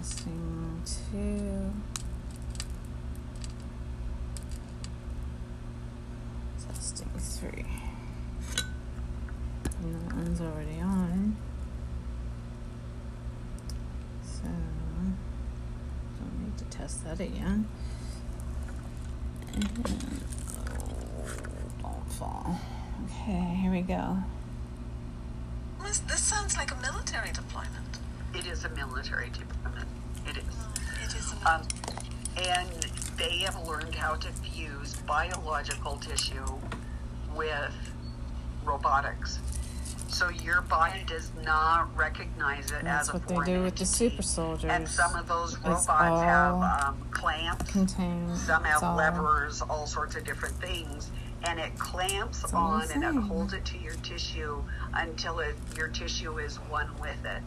Testing two. Testing three. And that one's already on. So, don't need to test that again. And, oh, don't fall. Okay, here we go. This sounds like a military deployment. It is a military deployment. It is. It is a Um, and they have learned how to fuse biological tissue with robotics. So your body does not recognize it That's as a what they foreign do with the super soldiers. And some of those robots have um, clamps. Contained. Some have all- levers, all sorts of different things, and it clamps It's on and it holds it to your tissue until it, your tissue is one with it.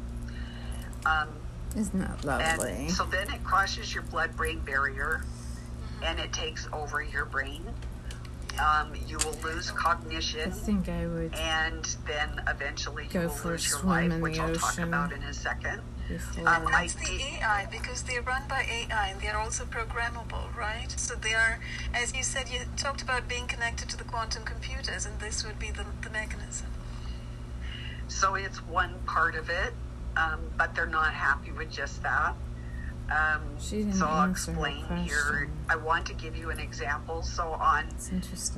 Um, Isn't that lovely? and so then it crosses your blood-brain barrier, and it takes over your brain. Um, you will lose cognition. I think I would and then eventually you Go will for a lose your swim life, in which the I'll talk ocean. about in a second. before. Um, I That's the AI because they're run by AI and they're also programmable, right? So they are, as you said, you talked about being connected to the quantum computers, and this would be the, the mechanism. So it's one part of it, um, but they're not happy with just that. Um, so I'll explain here. I want to give you an example. So on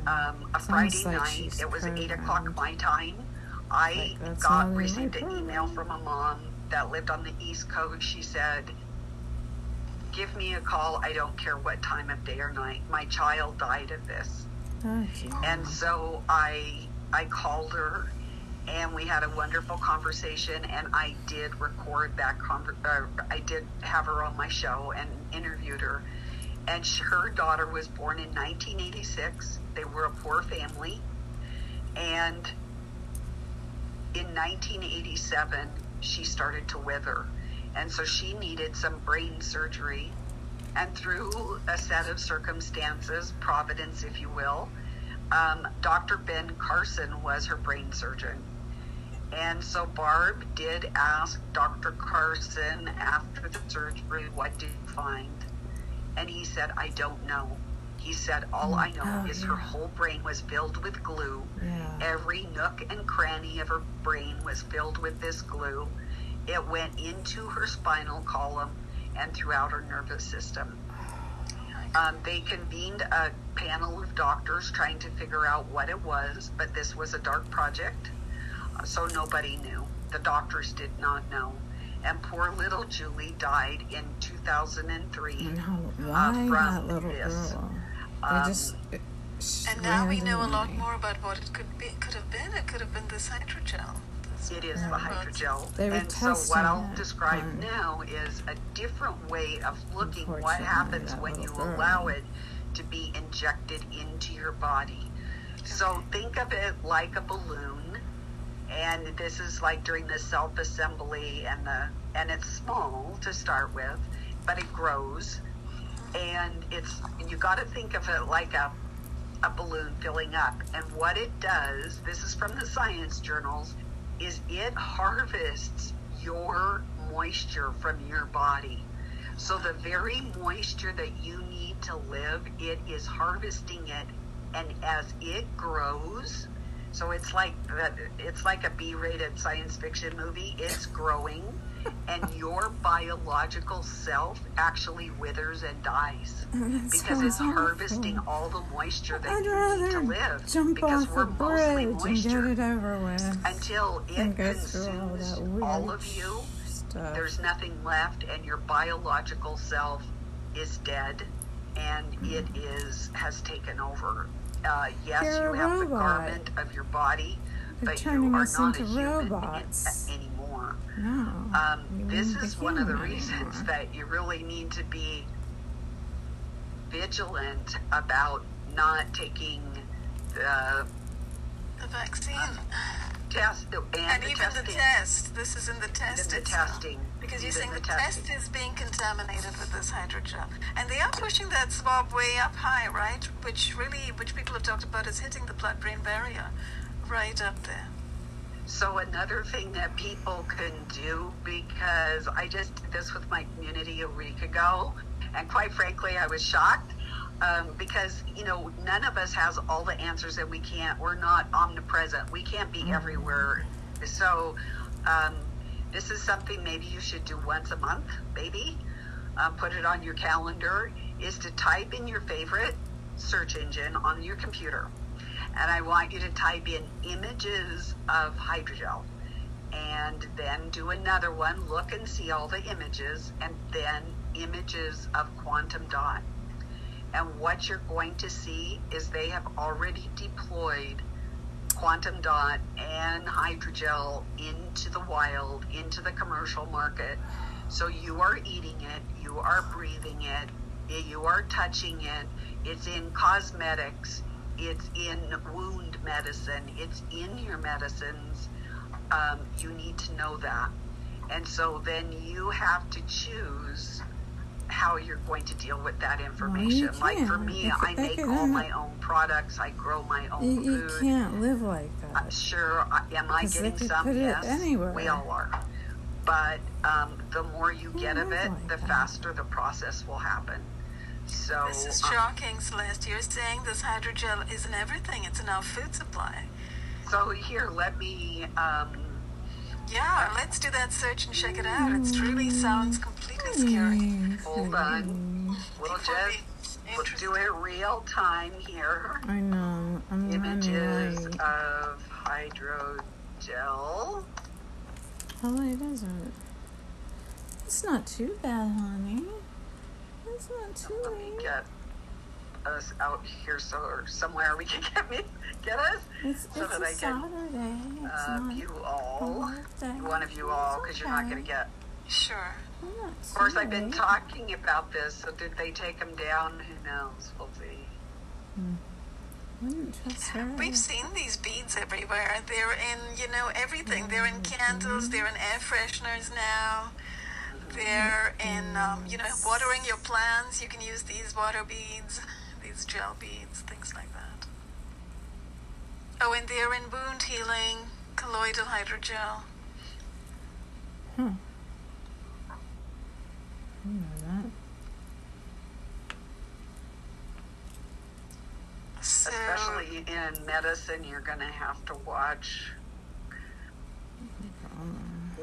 um, a Friday like night, it was eight o'clock my time. I Like, got not in my received an email from a mom that lived on the East Coast. She said, "Give me a call. I don't care what time of day or night. My child died of this." Oh. And so I I called her and we had a wonderful conversation and I did record that uh, I did have her on my show and interviewed her and sh- her daughter was born in 1986 they were a poor family and in 1987 she started to wither and so she needed some brain surgery and through a set of circumstances providence if you will um, Dr. Ben Carson was her brain surgeon. And so Barb did ask Dr. Carson after the surgery, what did you find? And he said, I don't know. He said, all I know Oh, is yeah. her whole brain was filled with glue. yeah. Every nook and cranny of her brain was filled with this glue. It went into her spinal column and throughout her nervous system. Um, they convened a panel of doctors trying to figure out what it was, but this was a dark project, so nobody knew. The doctors did not know. And poor little Julie died in 2003. And how, why from that little this, girl? Um, just. And now we know a lot more about what it could be. Could have been. It could have been this hydrogel. This It is Yeah. the hydrogel. They were and so what testing I'll it describe on- now is a different way of looking what happens when you girl. allow it to be injected into your body. So think of it like a balloon and this is like during the self-assembly and the and it's small to start with, but it grows and it's you got to think of it like a a balloon filling up. And what it does, this is from the science journals, is it harvests your moisture from your body. So the very moisture that you need to live, it is harvesting it, and as it grows, so it's like that. it's like a B-rated science fiction movie. It's growing, and your biological self actually withers and dies because it's sounds harvesting all the moisture that I'd you need to live jump because off we're mostly bridge and get moisture it over with. until it through all consumes all of you stuff. there's nothing left and your biological self is dead and mm-hmm. it is has taken over uh, yes. You're you a have the garment of your body They're but you are us not a into human robots. anymore no. um, this is one of the reasons anymore. that you really need to be vigilant about not taking the The vaccine. Test and, and the even testing the test. This is in the test the itself. testing Because you're saying the, the test is being contaminated with this hydrogel. And they are pushing that swab way up high, right? Which really, which people have talked about is hitting the blood brain barrier right up there. So another thing that people can do because I just did this with my community a week ago, and quite frankly, I was shocked um, because you know none of us has all the answers, and we can't. We're not omnipresent. We can't be everywhere. So um, this is something maybe you should do once a month, maybe. Um, put it on your calendar. Is to type in your favorite search engine on your computer and I want you to type in images of hydrogel and then do another one, look and see all the images, and then images of quantum dot. And what you're going to see is they have already deployed quantum dot and hydrogel into the wild, into the commercial market. So you are eating it, you are breathing it, you are touching it, it's in cosmetics, it's in wound medicine, it's in your medicines. Um, you need to know that. And so then you have to choose how you're going to deal with that information. you like for me, If- I make all isn't- my own products, I grow my own You, you food. can't live like Uh, that. sure, uh, am I getting some? Yes, anywhere. we all are. But um, the more you Who get of it, like the that? faster the process will happen. So This is um, shocking, Celeste. You're saying this hydrogel isn't everything. It's in our food supply. so here, let me. Um, Yeah, let's do that search and check it out. It truly sounds completely scary. Hold on. We'll Think would be just we'll do it real time here. I know. I'm Images running of hydrogel. How late is it? It's not too bad, honey. It's not too Let me late. Get us out here so or somewhere we can get me get us. It's, so it's that a I can, Saturday. It's Uh, not you all, work day. one of you all, It's because you're not going to get. Sure. Of course, too I've been talking about this. So did they take them down? Who knows? We'll see. Wouldn't trust her. We've seen these beads everywhere. They're in, you know, everything. They're in candles. They're in air fresheners now. They're in, um, you know, watering your plants. You can use these water beads, these gel beads, things like that. Oh, and they're in wound healing, colloidal hydrogel. Huh. I know that. So, Especially in medicine, you're going to have to watch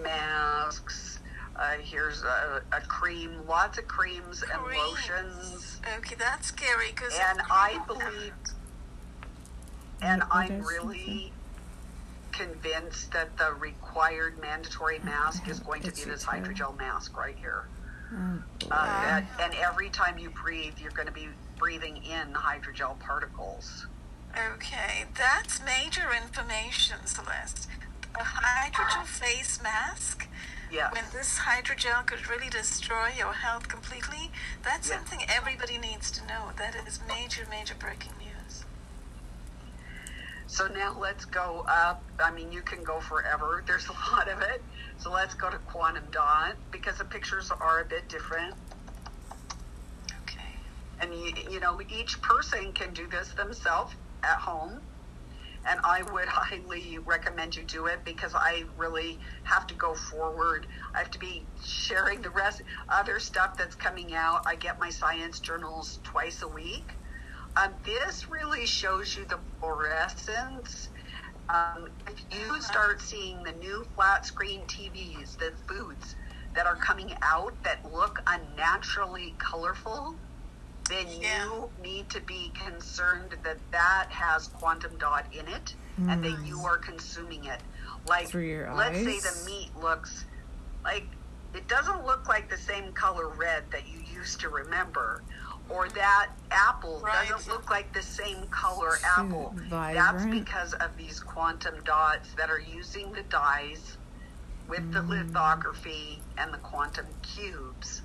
masks. Uh, here's a, a cream, lots of creams and Creams. lotions. okay, that's scary because. And I believe, and What- what I'm is really convinced that the required mandatory mask is going to It's be this your turn. hydrogel mask right here. oh, boy. Uh, that, and every time you breathe, you're going to be breathing in hydrogel particles. Okay, that's major information, Celeste. A hydrogel face mask, Yes. when this hydrogel could really destroy your health completely, that's Yeah. something everybody needs to know. That is major, major breaking news. So now let's go up. I mean, you can go forever. There's a lot of it. So let's go to quantum dot because the pictures are a bit different. Okay. And you, you know, each person can do this themselves at home. And I would highly recommend you do it because I really have to go forward. I have to be sharing the rest, other stuff that's coming out. I get my science journals twice a week. Um, this really shows you the fluorescence. Um, if you start seeing the new flat screen TVs, the foods that are coming out that look unnaturally colorful, then Yeah. you need to be concerned that that has quantum dot in it and that you are consuming it. Like, let's say the meat looks like it doesn't look like the same color red that you used to remember. Or that apple Right. doesn't look like the same color Too apple. That's because of these quantum dots that are using the dyes with the lithography and the quantum cubes.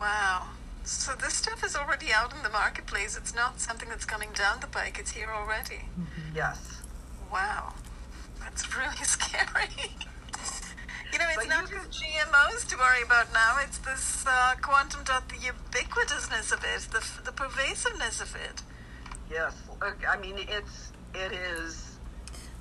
Wow. So this stuff is already out in the marketplace. It's not something that's coming down the pike. It's here already. Yes. Wow. That's really scary. you know, it's But not you just GMOs to worry about now. It's this uh, quantum dot, the ubiquitousness of it, the, the pervasiveness of it. Yes. I mean, it's it is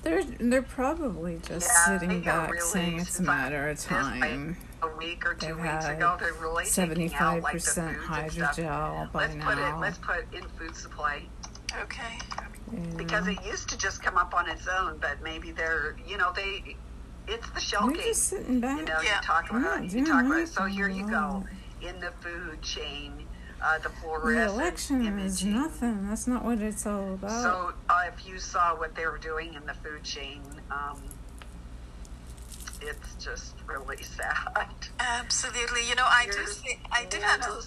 They're they're probably just Yeah, sitting back really saying it's a matter of this, like, time. A week or two They've weeks had ago, they're really taking out like 75% foods and stuff. hydrogel by Let's put it. Let's put in food supply Okay. because it used to just come up on its own, but maybe they're you know they. It's the shell They're game. just sitting back. You know, Yeah. you talk about not you talk about. it. So here you go in the food chain, uh, the the fluorescent election is imaging. nothing. That's not what it's all about. So uh, if you saw what they were doing in the food chain, um, it's just really sad. Absolutely. You know, I do say I do have to?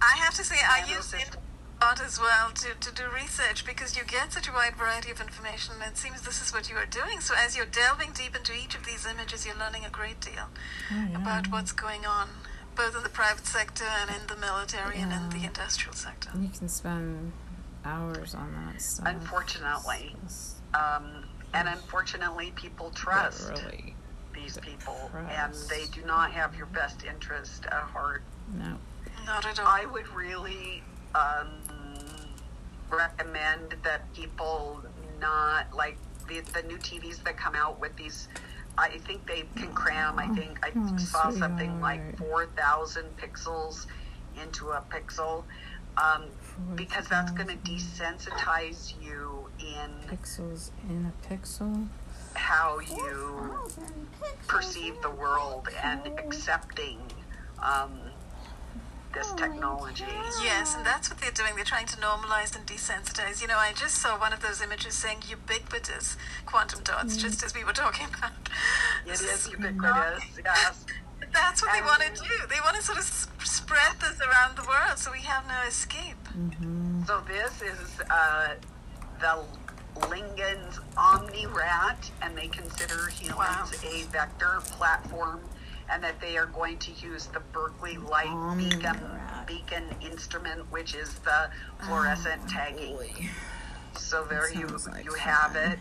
I have to say I use it a lot as well to, to do research because you get such a wide variety of information and it seems this is what you are doing. So as you're delving deep into each of these images you're learning a great deal Oh, yeah. about what's going on both in the private sector and in the military and in the industrial sector. You can spend hours on that stuff. Unfortunately. Um, and unfortunately, people trust Really, these people, Trust. and they do not have your best interest at heart. no. Not at all. I would really um, recommend that people not like the, the new TVs that come out with these. I think they can cram. I think I Oh, saw something like 4,000 pixels into a pixel um, because that's going to desensitize you in Pixels in a pixel. how you perceive the world and accepting um, this technology. Yes, and that's what they're doing. They're trying to normalize and desensitize. You know, I just saw one of those images saying ubiquitous quantum dots, just as we were talking about. It This is is ubiquitous, yes. That's what they want to do. They want to sort of s- spread this around the world so we have no escape. Mm-hmm. So this is uh, the Lingon's Omni Rat, and they consider humans Wow. a vector platform, and that they are going to use the Berkeley Light Omni Beacon Rat. beacon instrument, which is the fluorescent Oh, tagging. boy. So there you like you have it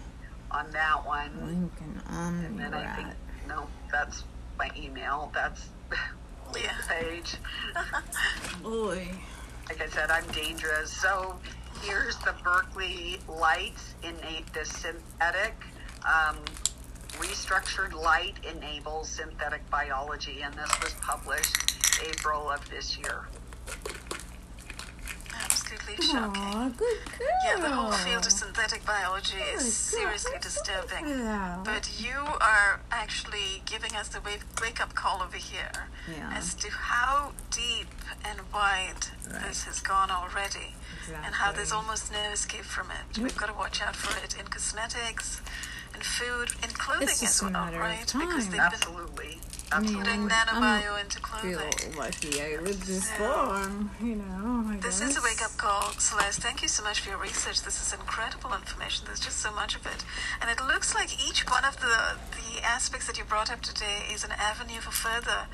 on that one. Lincoln And then I Omni-Rat. think no, that's my email. That's Yeah. page. Boy. Like I said, I'm dangerous. So here's the Berkeley lights in a, the synthetic. Um, restructured light enables synthetic biology, and this was published April of this year. Absolutely shocking. Good girl. Yeah, the whole field of synthetic biology Good girl. is seriously so disturbing. good. But you are actually giving us the wake up call over here Yeah. as to how deep and wide Right. this has gone already and how there's almost no escape from it. We've got to watch out for it in cosmetics, food, in clothing It's just as a well, matter of right? Because time. they've been Absolutely, I mean, absolutely. putting I'm- nanobio into feel clothing. lucky I lived this So- long, you know. I This guess. is a wake up call, Celeste. Thank you so much for your research. This is incredible information. There's just so much of it. And it looks like each one of the, the aspects that you brought up today is an avenue for further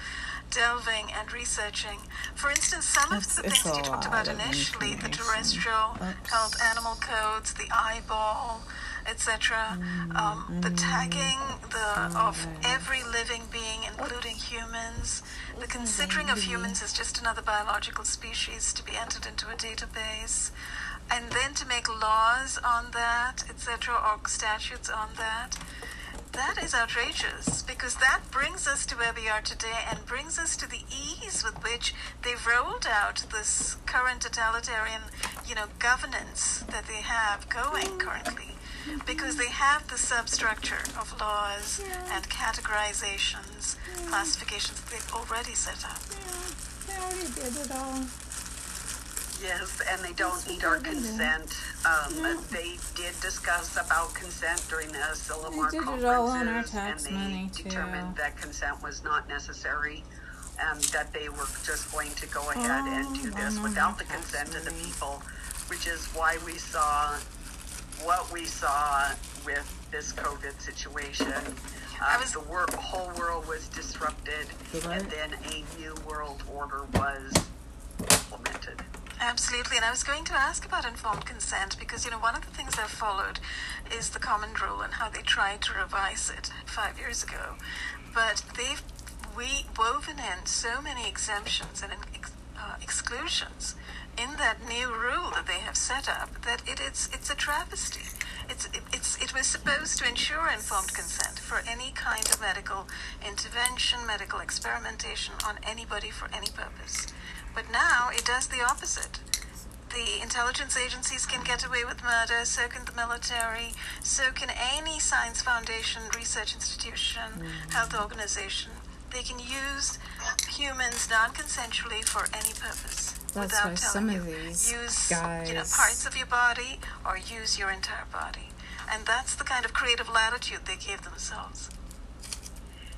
delving and researching. For instance, some It's- of the things that you talked about initially the terrestrial Oops. health animal codes, the eyeball, etc., um, the tagging the, of every living being, including humans, the considering of humans as just another biological species to be entered into a database, and then to make laws on that, etc., or statutes on that. That is outrageous because that brings us to where we are today and brings us to the ease with which they've rolled out this current totalitarian, you know, governance that they have going currently because they have the substructure of laws and categorizations, classifications that they've already set up. Yeah, they already did it all. Yes, and they don't need our consent. Um, They did discuss about consent during the Asilomar did it conferences, all on our tax and they money, too. determined that consent was not necessary, and that they were just going to go ahead and do Oh, this without the tax consent of the people, which is why we saw what we saw with this COVID situation. I Um, was- the wor- whole world was disrupted, what? and then a new world order was implemented. Absolutely, and I was going to ask about informed consent because you know one of the things I've followed is the common rule and how they tried to revise it five years ago, but they've we woven in so many exemptions and uh, exclusions in that new rule that they have set up that it is it's a travesty. it's, it's, it was supposed to ensure informed consent for any kind of medical intervention, medical experimentation on anybody for any purpose. But now it does the opposite. The intelligence agencies can get away with murder, so can the military, so can any science foundation, research institution, mm-hmm. health organization. They can use humans non-consensually for any purpose. That's without telling you. use guys... you know, parts of your body or use your entire body. And that's the kind of creative latitude they gave themselves.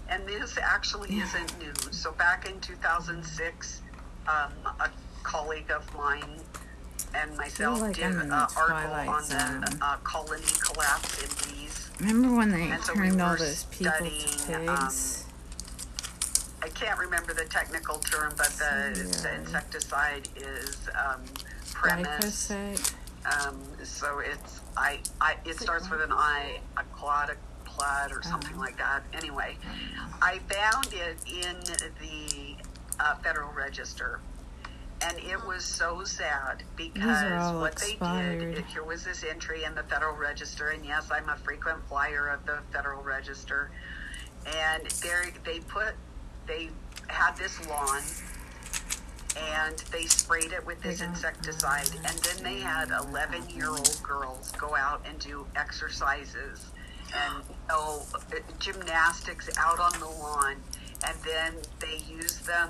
And this actually isn't new. So back in 2006, um, a colleague of mine and myself like did an uh, article on zone. the uh, colony collapse in bees. Remember when they so turned we all those people studying, to pigs? Um, I can't remember the technical term, but the, the insecticide is um, premise. Um, so it's I, I it starts with an I, a clod, plaid, or something uh-huh. like that. Anyway, I found it in the uh, Federal Register, and it was so sad because what expired. they did. Here was this entry in the Federal Register, and yes, I'm a frequent flyer of the Federal Register, and there they put they had this lawn and they sprayed it with this insecticide and then they had 11 year old girls go out and do exercises and oh gymnastics out on the lawn and then they used them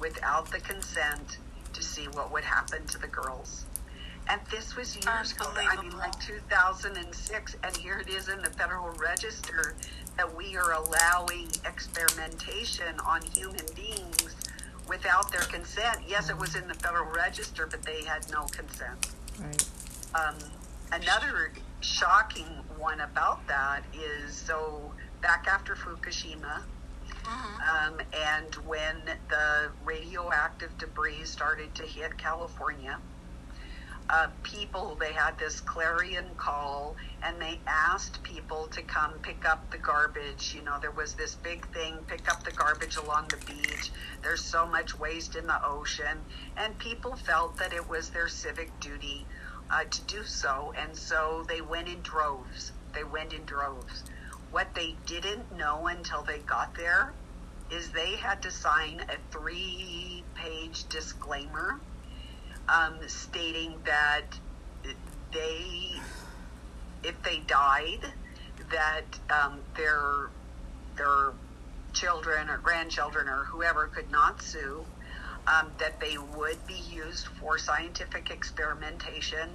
without the consent to see what would happen to the girls and this was years ago i mean like 2006 and here it is in the federal register that we are allowing experimentation on human beings without their consent. Yes, it was in the Federal Register, but they had no consent. Right. Um, another shocking one about that is so back after Fukushima, uh-huh. um, and when the radioactive debris started to hit California, uh, people, they had this clarion call and they asked people to come pick up the garbage. You know, there was this big thing pick up the garbage along the beach. There's so much waste in the ocean. And people felt that it was their civic duty uh, to do so. And so they went in droves. They went in droves. What they didn't know until they got there is they had to sign a three page disclaimer um, stating that they, if they died, that um, their their children or grandchildren or whoever could not sue, um, that they would be used for scientific experimentation.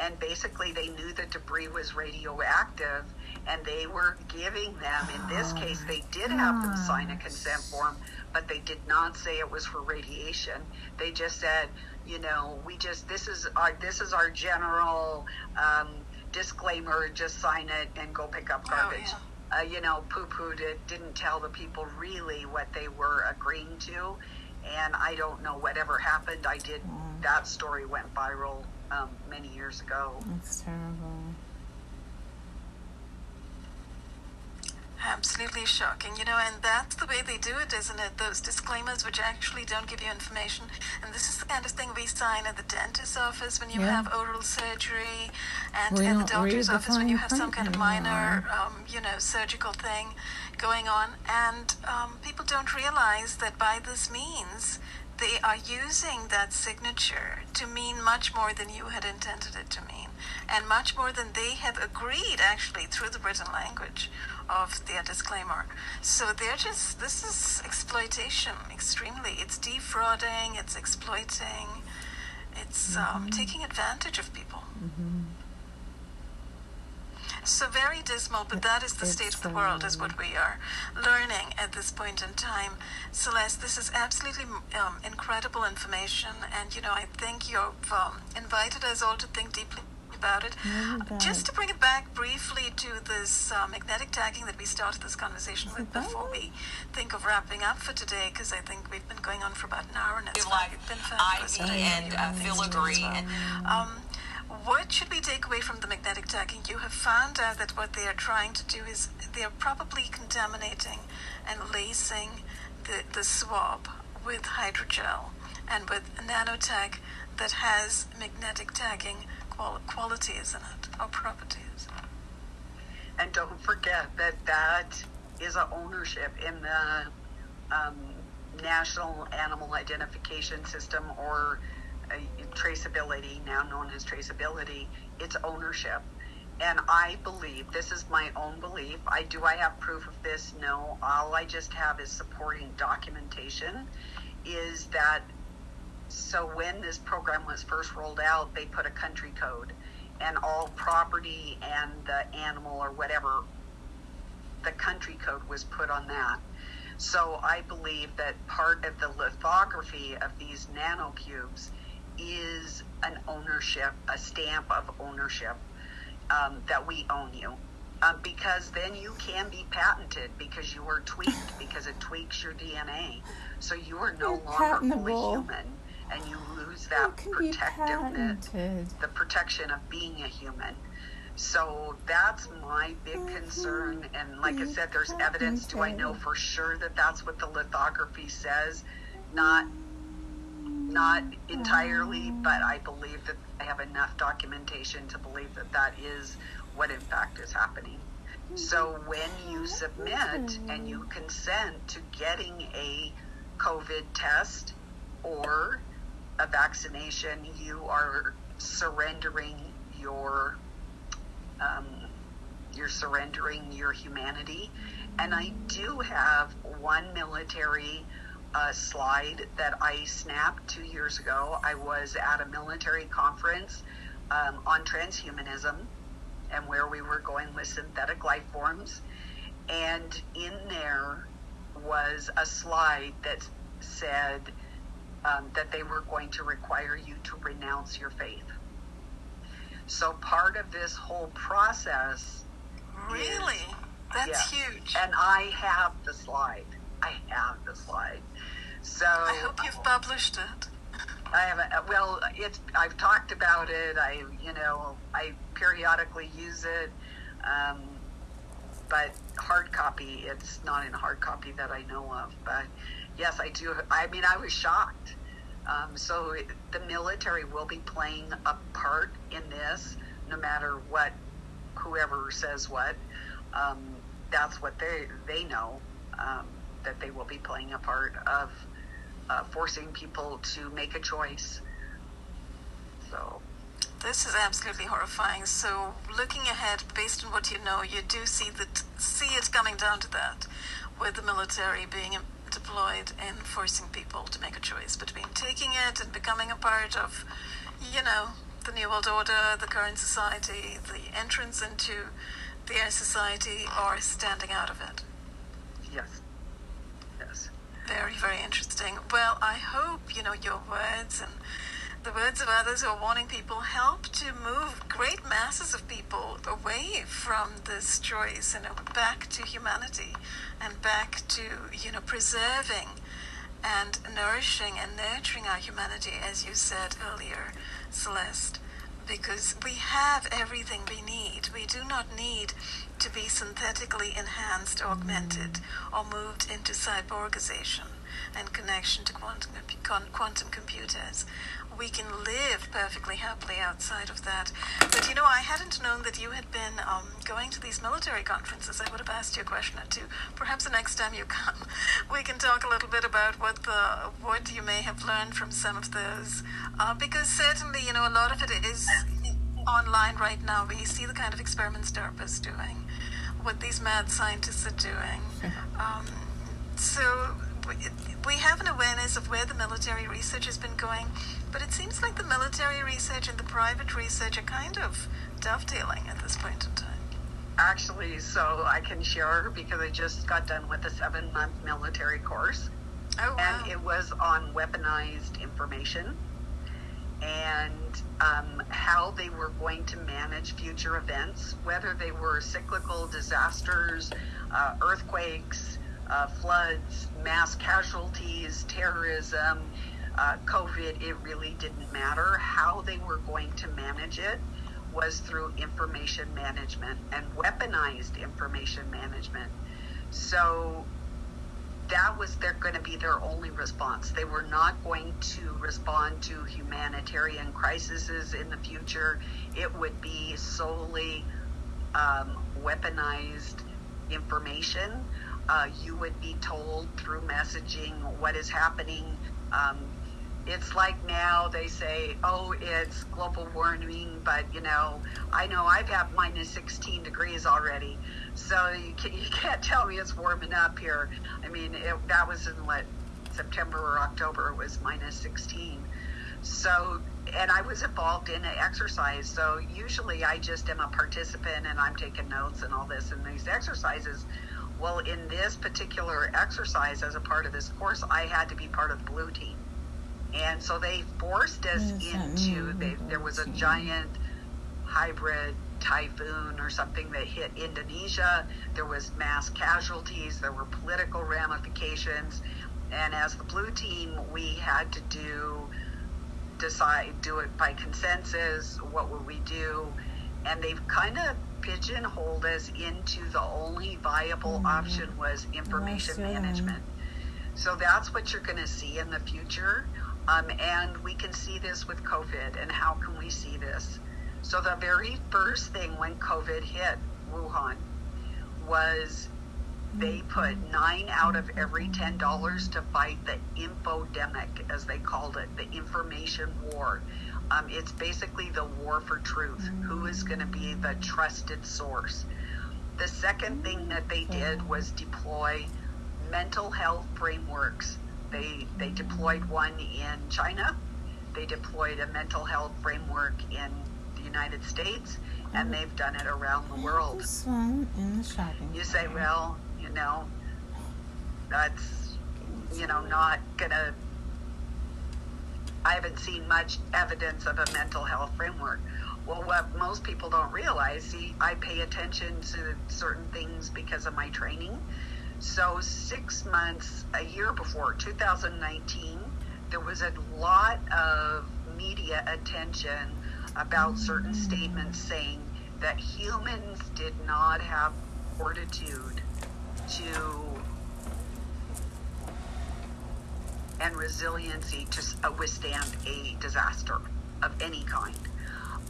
And basically, they knew the debris was radioactive, and they were giving them, in this case, they did have them sign a consent form, but they did not say it was for radiation. They just said, you know, we just this is our this is our general um, disclaimer. Just sign it and go pick up oh, garbage. Oh, yeah. uh, you know, poo pooed it. Didn't tell the people really what they were agreeing to, and I don't know whatever happened. I did. Mm. That story went viral um, many years ago. That's terrible. Absolutely shocking, you know, and that's the way they do it, isn't it? Those disclaimers which actually don't give you information. And this is the kind of thing we sign at the dentist's office when you yeah. have oral surgery, and in the doctor's office when you have some kind of minor, um, you know, surgical thing going on. And um, people don't realize that by this means, they are using that signature to mean much more than you had intended it to mean, and much more than they have agreed actually through the written language of their disclaimer. So they're just, this is exploitation, extremely. It's defrauding, it's exploiting, it's um, mm-hmm. um, taking advantage of people. Mm-hmm. So very dismal, but that is the state of the world, is what we are learning at this point in time. Celeste, this is absolutely um, incredible information, and you know I think you've um, invited us all to think deeply about it. Just to bring it back briefly to this uh, magnetic tagging that we started this conversation with before we think of wrapping up for today, because I think we've been going on for about an hour and it's like been fabulous. I and uh, Phil agree. Well. Um, what should we take away from the magnetic tagging? You have found out that what they are trying to do is they are probably contaminating and lacing the, the swab with hydrogel and with nanotech that has magnetic tagging qual- qualities in it our properties. And don't forget that that is a ownership in the um, National Animal Identification System or uh, traceability, now known as traceability. It's ownership. And I believe, this is my own belief. I do I have proof of this? No. All I just have is supporting documentation. Is that so when this program was first rolled out, they put a country code and all property and the animal or whatever, the country code was put on that. So I believe that part of the lithography of these nanocubes is an ownership, a stamp of ownership um, that we own you. Um, because then you can be patented because you were tweaked because it tweaks your DNA. So you are no longer fully human and you lose that protectiveness, the protection of being a human. So that's my big concern. And like I said, there's evidence. Do I know for sure that that's what the lithography says? Not not entirely, but I believe that I have enough documentation to believe that that is what in fact is happening. So when you submit and you consent to getting a COVID test or a vaccination, you are surrendering your um, you're surrendering your humanity. And I do have one military uh, slide that I snapped two years ago. I was at a military conference um, on transhumanism and where we were going with synthetic life forms. And in there was a slide that said um, that they were going to require you to renounce your faith. So part of this whole process Really? That's yeah. huge. And I have the slide. I have the slide. So I hope you've published it. I haven't. uh, Well, it's. I've talked about it. I, you know, I periodically use it, um, but hard copy. It's not in hard copy that I know of. But yes, I do. I mean, I was shocked. Um, so the military will be playing a part in this, no matter what, whoever says what. Um, that's what they they know um, that they will be playing a part of uh, forcing people to make a choice. So This is absolutely horrifying. So, looking ahead, based on what you know, you do see that see it coming down to that, with the military being deployed in forcing people to make a choice between taking it and becoming a part of, you know, the new world order, the current society, the entrance into the air society, or standing out of it. yes, yes, Very, very interesting. Well, I hope, you know, your words and the words of others who are warning people help to move great masses of people away from this choice, you know, back to humanity and back to, you know, preserving and nourishing and nurturing our humanity, as you said earlier, Celeste, because we have everything we need. We do not need to be synthetically enhanced, augmented, or moved into cyborgization and connection to quantum, quantum computers. We can live perfectly happily outside of that. But you know, I hadn't known that you had been um, going to these military conferences. I would have asked you a question or two. Perhaps the next time you come, we can talk a little bit about what the what you may have learned from some of those. Uh, because certainly, you know, a lot of it is online right now. We see the kind of experiments DARPA's doing, what these mad scientists are doing. Um, so we, have an awareness of where the military research has been going, but it seems like the military research and the private research are kind of dovetailing at this point in time. actually, so I can share because I just got done with a seven-month military course. Oh wow! and it was on weaponized information and um, how they were going to manage future events, whether they were cyclical disasters, uh, earthquakes, uh, floods, mass casualties, terrorism, uh, COVID, it really didn't matter. How they were going to manage it was through information management and weaponized information management. So that was their going to be their only response. They were not going to respond to humanitarian crises in the future. It would be solely um, weaponized information. Uh, you would be told through messaging what is happening. Um, it's like now they say, oh, it's global warming, but you know, I know I've had minus 16 degrees already, so you, can, you can't tell me it's warming up here. I mean, it, that was in what September or October, it was minus 16. So, and I was involved in an exercise. So usually I just am a participant and I'm taking notes and all this in these exercises. Well, in this particular exercise, as a part of this course, I had to be part of the blue team. And so they forced us into, they, there was a giant hybrid typhoon or something that hit Indonesia. There was mass casualties. There were political ramifications. And as the blue team, we had to do decide do it by consensus. What would we do? And they've kind of pigeonholed us into the only viable mm-hmm. option was information management. So that's what you're going to see in the future. Um, and we can see this with COVID. And how can we see this? So the very first thing when COVID hit Wuhan was they put nine out of every ten dollars to fight the infodemic, as they called it, the information war. Um, it's basically the war for truth. Who is going to be the trusted source? The second thing that they did was deploy mental health frameworks they they deployed one in China. They deployed a mental health framework in the United States, and they've done it around the world. This one in the shopping. You say, well, you know, that's you know not gonna. I haven't seen much evidence of a mental health framework. Well, what most people don't realize, see, I pay attention to certain things because of my training so, six months, a year before 2019, there was a lot of media attention about certain statements saying that humans did not have fortitude to and resiliency to uh, withstand a disaster of any kind.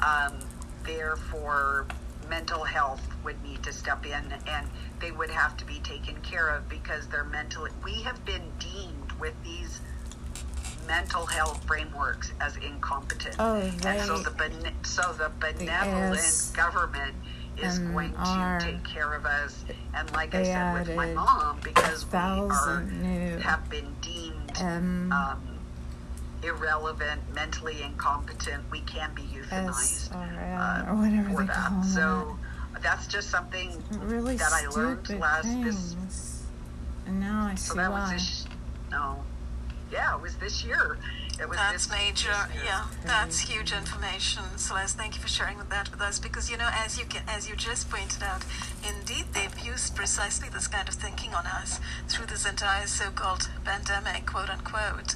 Um, therefore, mental health would need to step in and they would have to be taken care of because they're mentally we have been deemed with these mental health frameworks as incompetent. Oh, and so the bene- so the benevolent government is going to take care of us. And like i said with my mom because we are have been deemed um, um, irrelevant mentally incompetent we can be euthanized uh, or whatever for that so that's just something really that I learned last things. this. And now I see so that why. was this. No, yeah, it was this year. It was that's this, major. Yeah, that's huge information. Celeste, thank you for sharing that with us because you know, as you can, as you just pointed out, indeed they've used precisely this kind of thinking on us through this entire so-called pandemic, quote unquote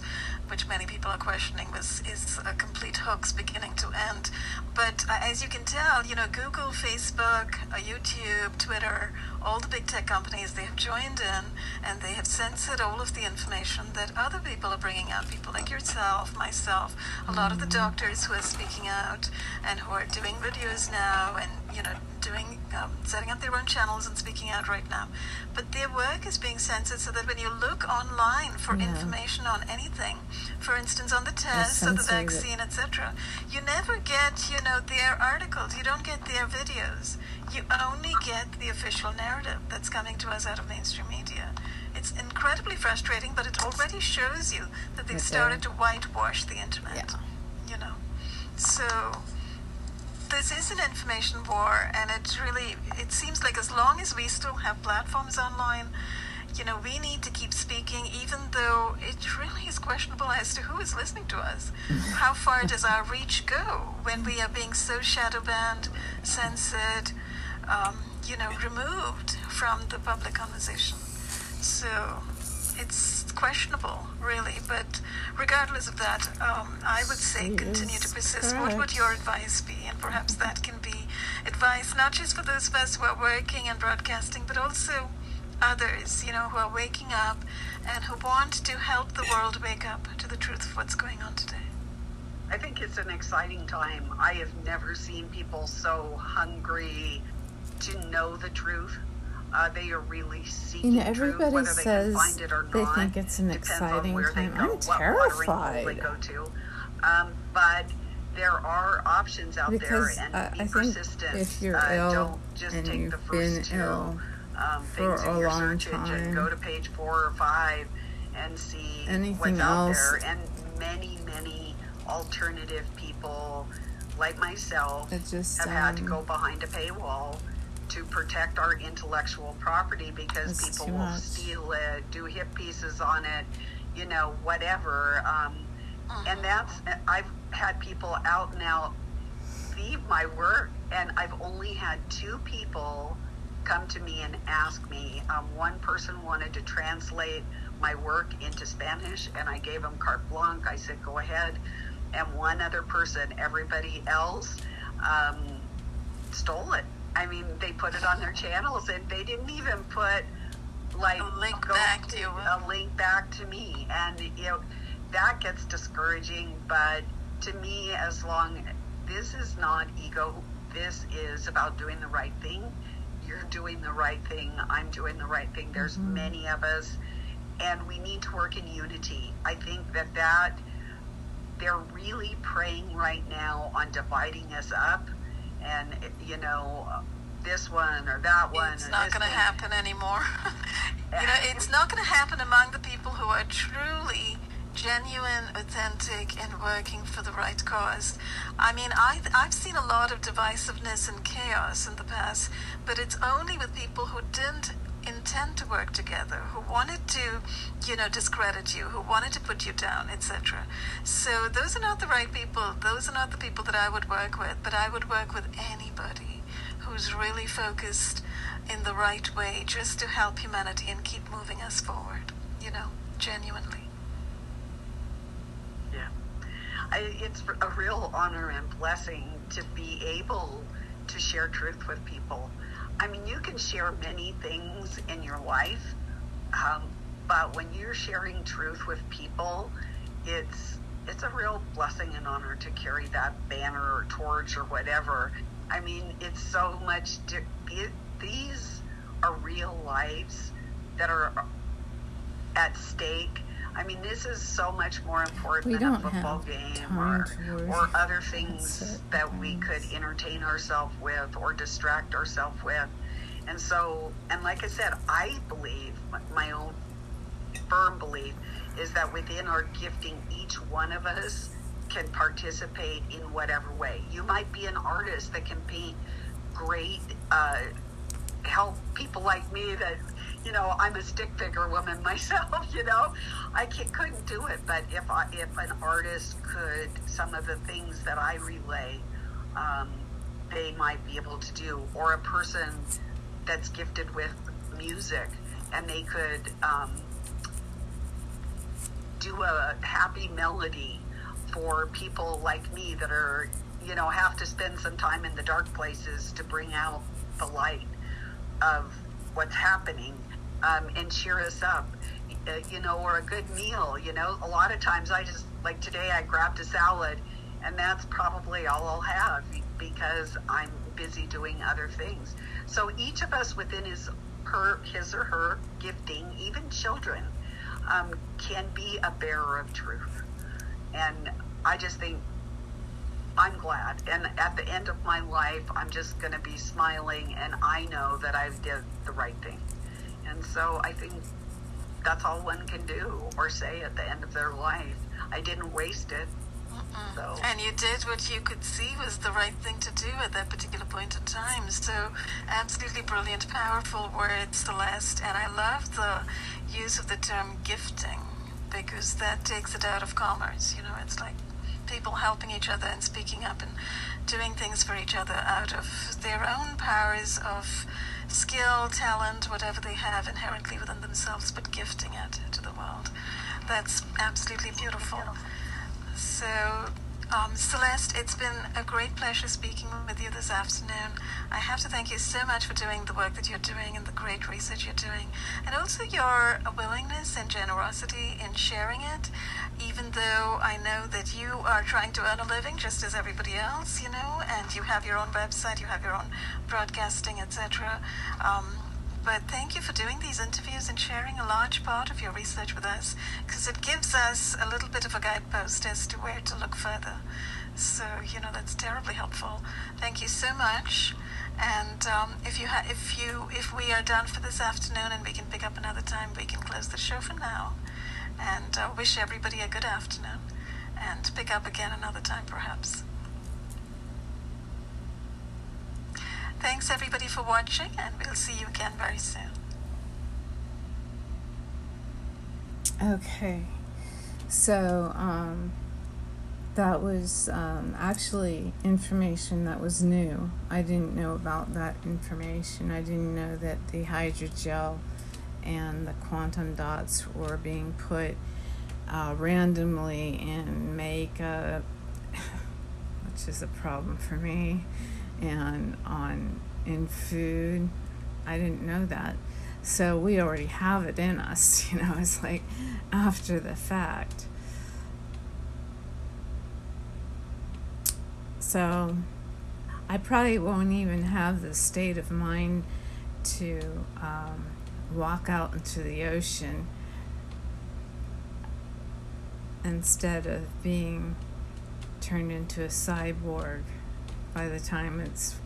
which many people are questioning was is a complete hoax beginning to end. But uh, as you can tell, you know, Google, Facebook, uh, YouTube, Twitter, all the big tech companies, they have joined in and they have censored all of the information that other people are bringing out. People like yourself, myself, a lot of the doctors who are speaking out and who are doing videos now and, you know, doing um, setting up their own channels and speaking out right now. But their work is being censored so that when you look online for yeah. information on anything for instance on the test or the vaccine etc you never get you know their articles. You don't get their videos. You only get the official narrative that's coming to us out of mainstream media. It's incredibly frustrating but it already shows you that they've started to whitewash the internet yeah. you know. So this is an information war, and it really it seems like as long as we still have platforms online, you know, we need to keep speaking, even though it really is questionable as to who is listening to us. How far does our reach go when we are being so shadow banned, censored, um, you know, removed from the public conversation? So it's questionable, really. But regardless of that, um, I would say continue to persist. What would your advice be? And perhaps that can be advice not just for those of us who are working and broadcasting, but also others, you know, who are waking up and who want to help the world wake up to the truth of what's going on today. I think it's an exciting time. I have never seen people so hungry to know the truth. Uh, they are really seeking You know, truth, everybody whether they can says find it or they not. think it's an exciting time. go, I'm terrified. to. Um, but there are options out Because there, and I- be I think persistent. if you're uh, ill don't just and take you've the first been two ill um, for a long time, Go to page four or five and see Anything what's out else- there. And many, many alternative people like myself just, have had to um, go behind a paywall to protect our intellectual property because It's people will steal it, do hip pieces on it, you know, whatever. Um, and that's I've had people out and out thieve my work, and I've only had two people come to me and ask me. Um, one person wanted to translate my work into Spanish, and I gave him carte blanche. I said, "Go ahead." And one other person, everybody else, um, stole it. I mean, they put it on their channels, and they didn't even put like A link back to you. a link back to me, and you know that gets discouraging. But to me, as long this is not ego, this is about doing the right thing. You're doing the right thing. I'm doing the right thing. There's Mhm. many of us, and we need to work in unity. I think that that they're really preying right now on dividing us up, and you know this one or that one. It's not going to happen anymore. you know, it's not going to happen among the people who are truly genuine, authentic, and working for the right cause. I mean, I, I've seen a lot of divisiveness and chaos in the past, but it's only with people who didn't intend to work together, who wanted to, you know, discredit you, who wanted to put you down, etc. So those are not the right people. Those are not the people that I would work with, but I would work with anybody who's really focused in the right way just to help humanity and keep moving us forward, you know, genuinely. Yeah. I, it's a real honor and blessing to be able to share truth with people. I mean, you can share many things in your life, um, but when you're sharing truth with people, it's it's a real blessing and honor to carry that banner or torch or whatever. I mean, it's so much. Di- it, these are real lives that are at stake. I mean, this is so much more important We than a football game or, or other things that we could entertain ourselves with or distract ourselves with. And so, and like I said, I believe, my- own firm belief, is that within our gifting, each one of us can participate in whatever way. You might be an artist that can paint great, uh, help people like me that you know I'm a stick figure woman myself you know? I couldn't do it but if I, if an artist could some of the things that I relay um, they might be able to do. Or a person that's gifted with music and they could um, do a happy melody for people like me that are you know have to spend some time in the dark places to bring out the light of what's happening um, and cheer us up uh, you know or a good meal you know a lot of times i just like today i grabbed a salad and that's probably all i'll have because i'm busy doing other things so each of us within his her his or her gifting even children um, can be a bearer of truth and i just think I'm glad. And at the end of my life, I'm just going to be smiling, and I know that I did the right thing. And so I think that's all one can do or say at the end of their life. I didn't waste it. So And you did what you could see was the right thing to do at that particular point in time. So, absolutely brilliant, powerful words, Celeste. And I love the use of the term gifting because that takes it out of commerce. You know, it's like people helping each other and speaking up and doing things for each other out of their own powers of skill, talent, whatever they have inherently within themselves, but gifting it to the world. That's absolutely beautiful. So, Um, Celeste, it's been a great pleasure speaking with you this afternoon. I have to thank you so much for doing the work that you're doing and the great research you're doing, and also your willingness and generosity in sharing it, even though I know that you are trying to earn a living just as everybody else, you know, and you have your own website, you have your own broadcasting, etc. Um, but thank you for doing these interviews and sharing a large part of your research with us because it gives us a little bit of a guidepost as to where to look further. So, you know, that's terribly helpful. Thank you so much. And um, if you ha- if you if we are done for this afternoon and we can pick up another time, we can close the show for now. And uh, wish everybody a good afternoon, and pick up again another time perhaps. Thanks everybody for watching, and we'll see you again very soon. Okay, so um, that was um, actually information that was new. I didn't know about that information. I didn't know that the hydrogel and the quantum dots were being put uh, randomly in makeup, which is a problem for me and on in food. I didn't know that. So we already have it in us, you know, it's like after the fact. So I probably won't even have the state of mind to um, walk out into the ocean instead of being turned into a cyborg by the time it's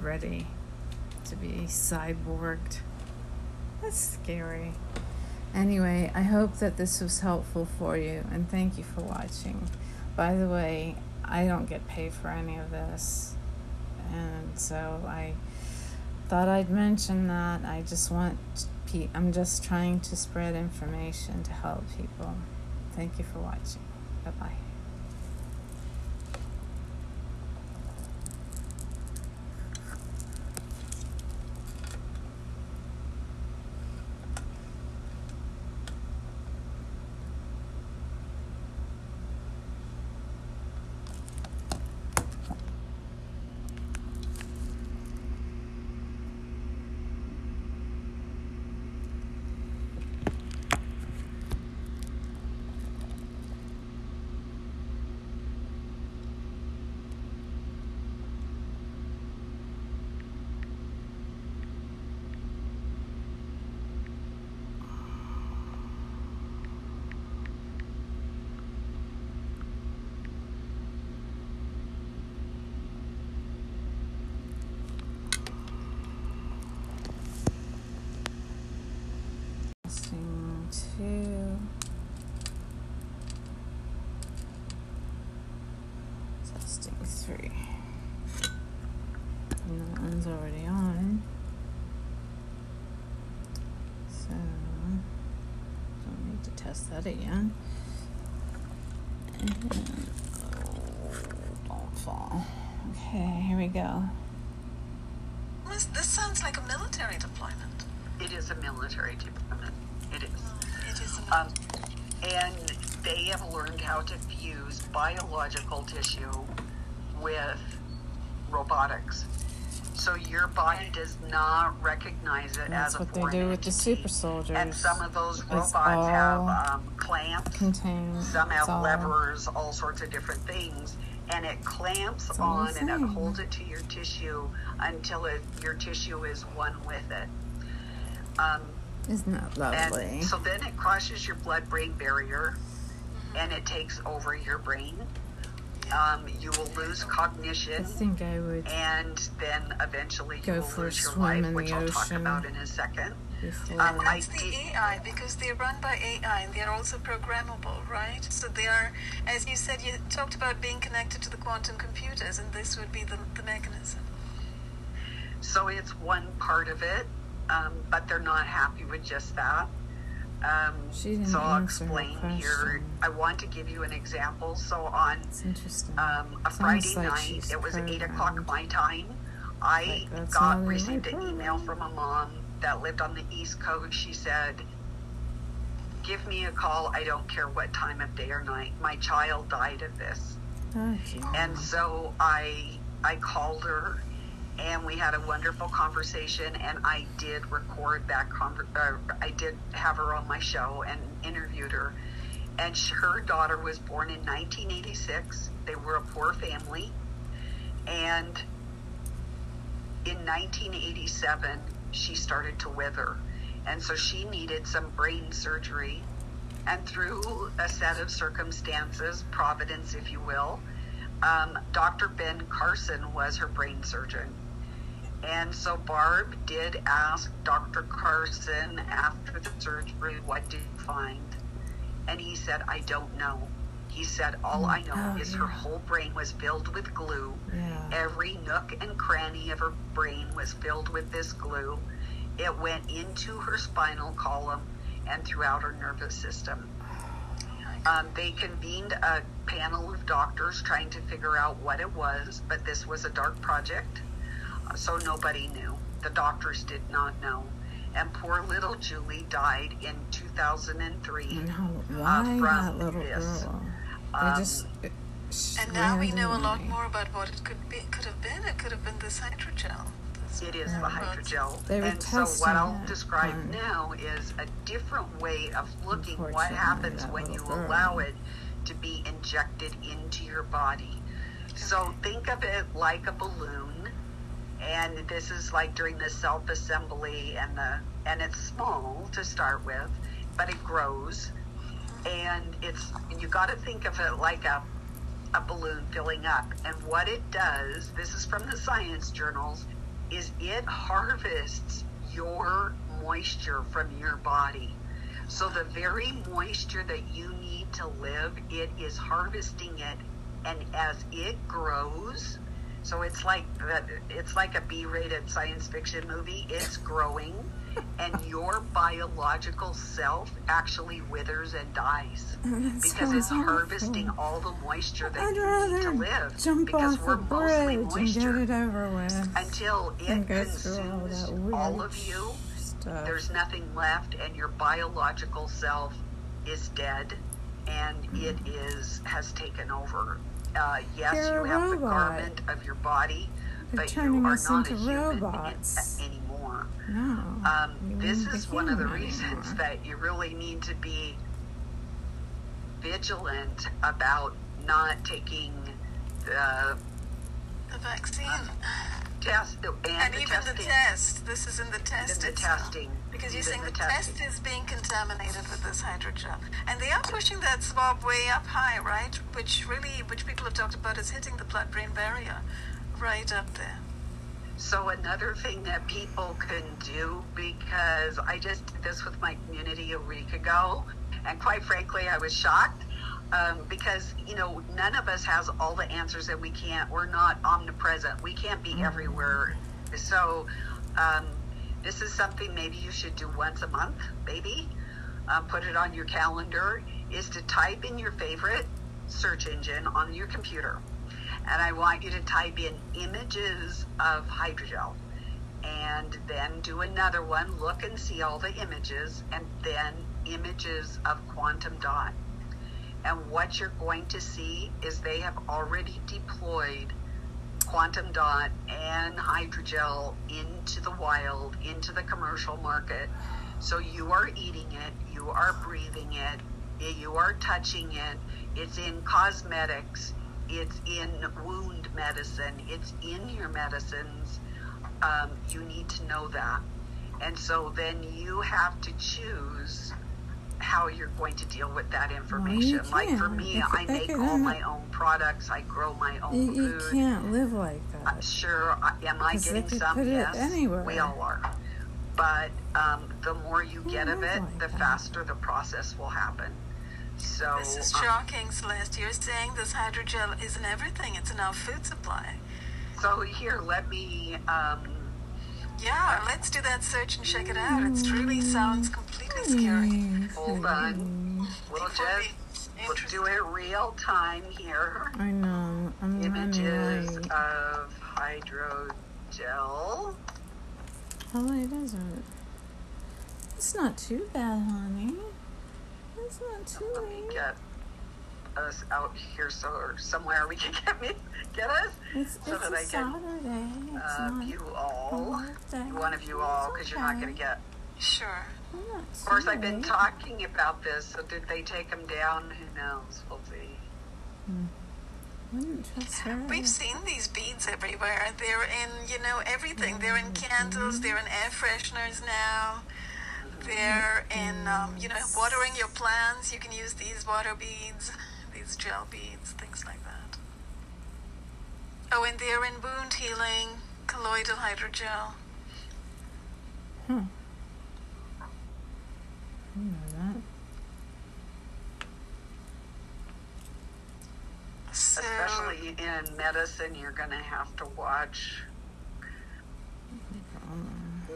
ready to be cyborged. That's scary. Anyway, I hope that this was helpful for you and thank you for watching. By the way, I don't get paid for any of this. And so I thought I'd mention that. I just want I'm just trying to spread information to help people. Thank you for watching. Bye-bye. two. Testing three. And that one's already on. So, don't need to test that again. And, oh, don't fall. Okay, here we go. This, this sounds like a military deployment. It is a military deployment. It is. It is Um, and they have learned how to fuse biological tissue with robotics. So your body does not recognize it That's as a what they foreign do with the super soldiers. And some of those robots have um, clamps. contained. Some have all- levers, all sorts of different things, and it clamps It's all the on and it holds it to your tissue until it, your tissue is one with it. Um, Isn't that lovely? and so then it crosses your blood-brain barrier, and it takes over your brain. Um, you will lose cognition. I cognition, think I would and then eventually you Go will for a lose your life, in which the I'll talk about in a second. before. Um, I That's the AI because they're run by AI and they're also programmable, right? So they are, as you said, you talked about being connected to the quantum computers, and this would be the, the mechanism. So it's one part of it, um, but they're not happy with just that. Um, so I'll explain here. I want to give you an example. So on um, a Friday like night, it was eight o'clock my time. I Like, got received an email from a mom that lived on the East Coast. She said, "Give me a call. I don't care what time of day or night. My child died of this." Oh. And so I I called her and we had a wonderful conversation and I did record that conver- uh, I did have her on my show and interviewed her. And her daughter was born in 1986 they were a poor family. And in 1987 she started to wither. And so she needed some brain surgery. And through a set of circumstances providence if you will um, dr ben carson was her brain surgeon and so Barb did ask Dr. Carson after the surgery, what did you find? And he said, I don't know. He said, all I know Oh, is her whole brain was filled with glue. Yeah. Every nook and cranny of her brain was filled with this glue. It went into her spinal column and throughout her nervous system. Um, they convened a panel of doctors trying to figure out what it was, but this was a dark project, so nobody knew. The doctors did not know. And poor little Julie died in 2003. And how, why from that little this. girl? Um, just. uh, And now we know a lot randomly- more about what it could be. Could have been. It could have been this hydrogel. This- It is the hydrogel. They were and so what I'll describe on- now is a different way of looking what happens when you girl. allow it to be injected into your body. So think of it like a balloon and this is like during the self-assembly and the and it's small to start with, but it grows and it's you got to think of it like a a balloon filling up. And what it does, this is from the science journals, is it harvests your moisture from your body. So the very moisture that you need to live, it is harvesting it and as it grows, so it's like that it's like a B-rated science fiction movie, it's growing and your biological self actually withers and dies because it's harvesting all the moisture that I'd you need to live jump because off we're mostly bridge and get moisture it over with. until it through all consumes all of you stuff. there's nothing left and your biological self is dead and mm-hmm. it is has taken over uh, yes You're you a have the garment of your body They're but you are not a into human robots. anymore no. um, this is one of the reasons anymore. that you really need to be vigilant about not taking the The vaccine. Test and, and the even testing. the test. This is in the test the itself. testing. Because you're saying the the, test is being contaminated with this hydrogel. And they are pushing that swab way up high, right? Which really, which people have talked about is hitting the blood-brain barrier right up there. So another thing that people can do because I just did this with my community a week ago, and quite frankly, I was shocked um, because you know none of us has all the answers, and we can't. We're not omnipresent. We can't be everywhere. So um, this is something maybe you should do once a month, maybe. Um, put it on your calendar. Is to type in your favorite search engine on your computer and I want you to type in images of hydrogel and then do another one, look and see all the images, and then images of quantum dot. And what you're going to see is they have already deployed quantum dot and hydrogel into the wild, into the commercial market. So you are eating it, you are breathing it, you are touching it, it's in cosmetics, it's in wound medicine, it's in your medicines. Um, you need to know that. And so then you have to choose how you're going to deal with that information. like for me, It I make all end my own products, I grow my own You, you food. can't live like Uh, that. sure, I- am I 'Cause they getting some? Yes, anywhere. we all are. But um, the more you get of it, like the that. faster the process will happen. So This is um, shocking, Celeste. You're saying this hydrogel is in everything. It's in our food supply. so here, let me. Um, Yeah, let's do that search and check it out. It really sounds completely scary. Hold on. We'll Think just we'll do it real time here. I know. I'm Images running late. of hydrogel. Oh, How late is it? It's not too bad, honey. It's not too Let me get us out here so or somewhere we can get me get us It's, so it's that a I can Saturday. It's uh, not view all, one of you all, It's because you're not going to get. Sure. Of course, I've been talking about this. So did they take them down? Who knows? We'll see. Wouldn't trust her. We've seen these beads everywhere. They're in, you know, everything. They're in candles. They're in air fresheners now. They're in, um, you know, watering your plants. You can use these water beads, these gel beads, things like that. Oh, and they're in wound healing, colloidal hydrogel. Huh. I know that. So, Especially in medicine, you're going to have to watch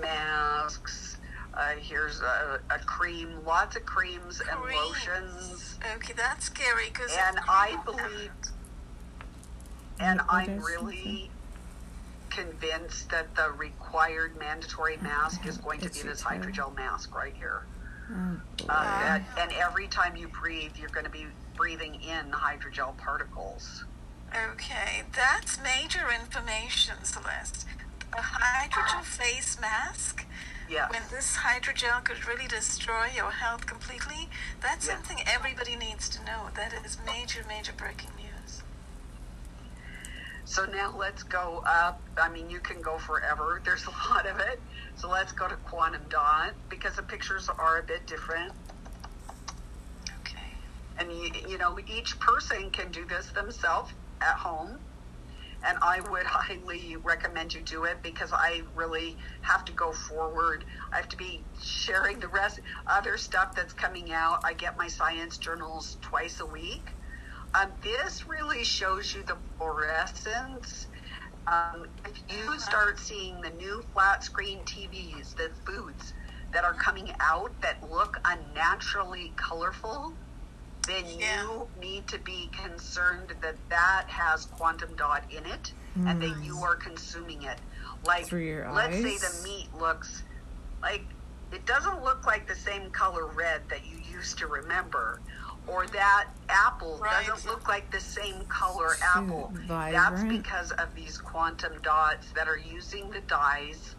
masks. Uh, here's a, a cream, lots of creams and lotions. okay, that's scary because. And I believe, and I'm really convinced that the required mandatory mask is going to It's be this turn. hydrogel mask right here. oh, boy. Uh, and, and every time you breathe, you're going to be breathing in hydrogel particles. Okay, that's major information, Celeste. A hydrogel face mask, Yes. when this hydrogel could really destroy your health completely, that's Yeah. something everybody needs to know. That is major, major breaking news. So now let's go up. I mean, you can go forever. There's a lot of it. So let's go to quantum dot because the pictures are a bit different. Okay. And you, you know, each person can do this themselves at home. And I would highly recommend you do it because I really have to go forward. I have to be sharing the rest, other stuff that's coming out. I get my science journals twice a week. Um, this really shows you the fluorescence. Um, if you start seeing the new flat screen TVs, the foods that are coming out that look unnaturally colorful, then Yeah. you need to be concerned that that has quantum dot in it and that you are consuming it. Like, let's say the meat looks like it doesn't look like the same color red that you used to remember, or that apple Right. doesn't look like the same color Too apple. That's because of these quantum dots that are using the dyes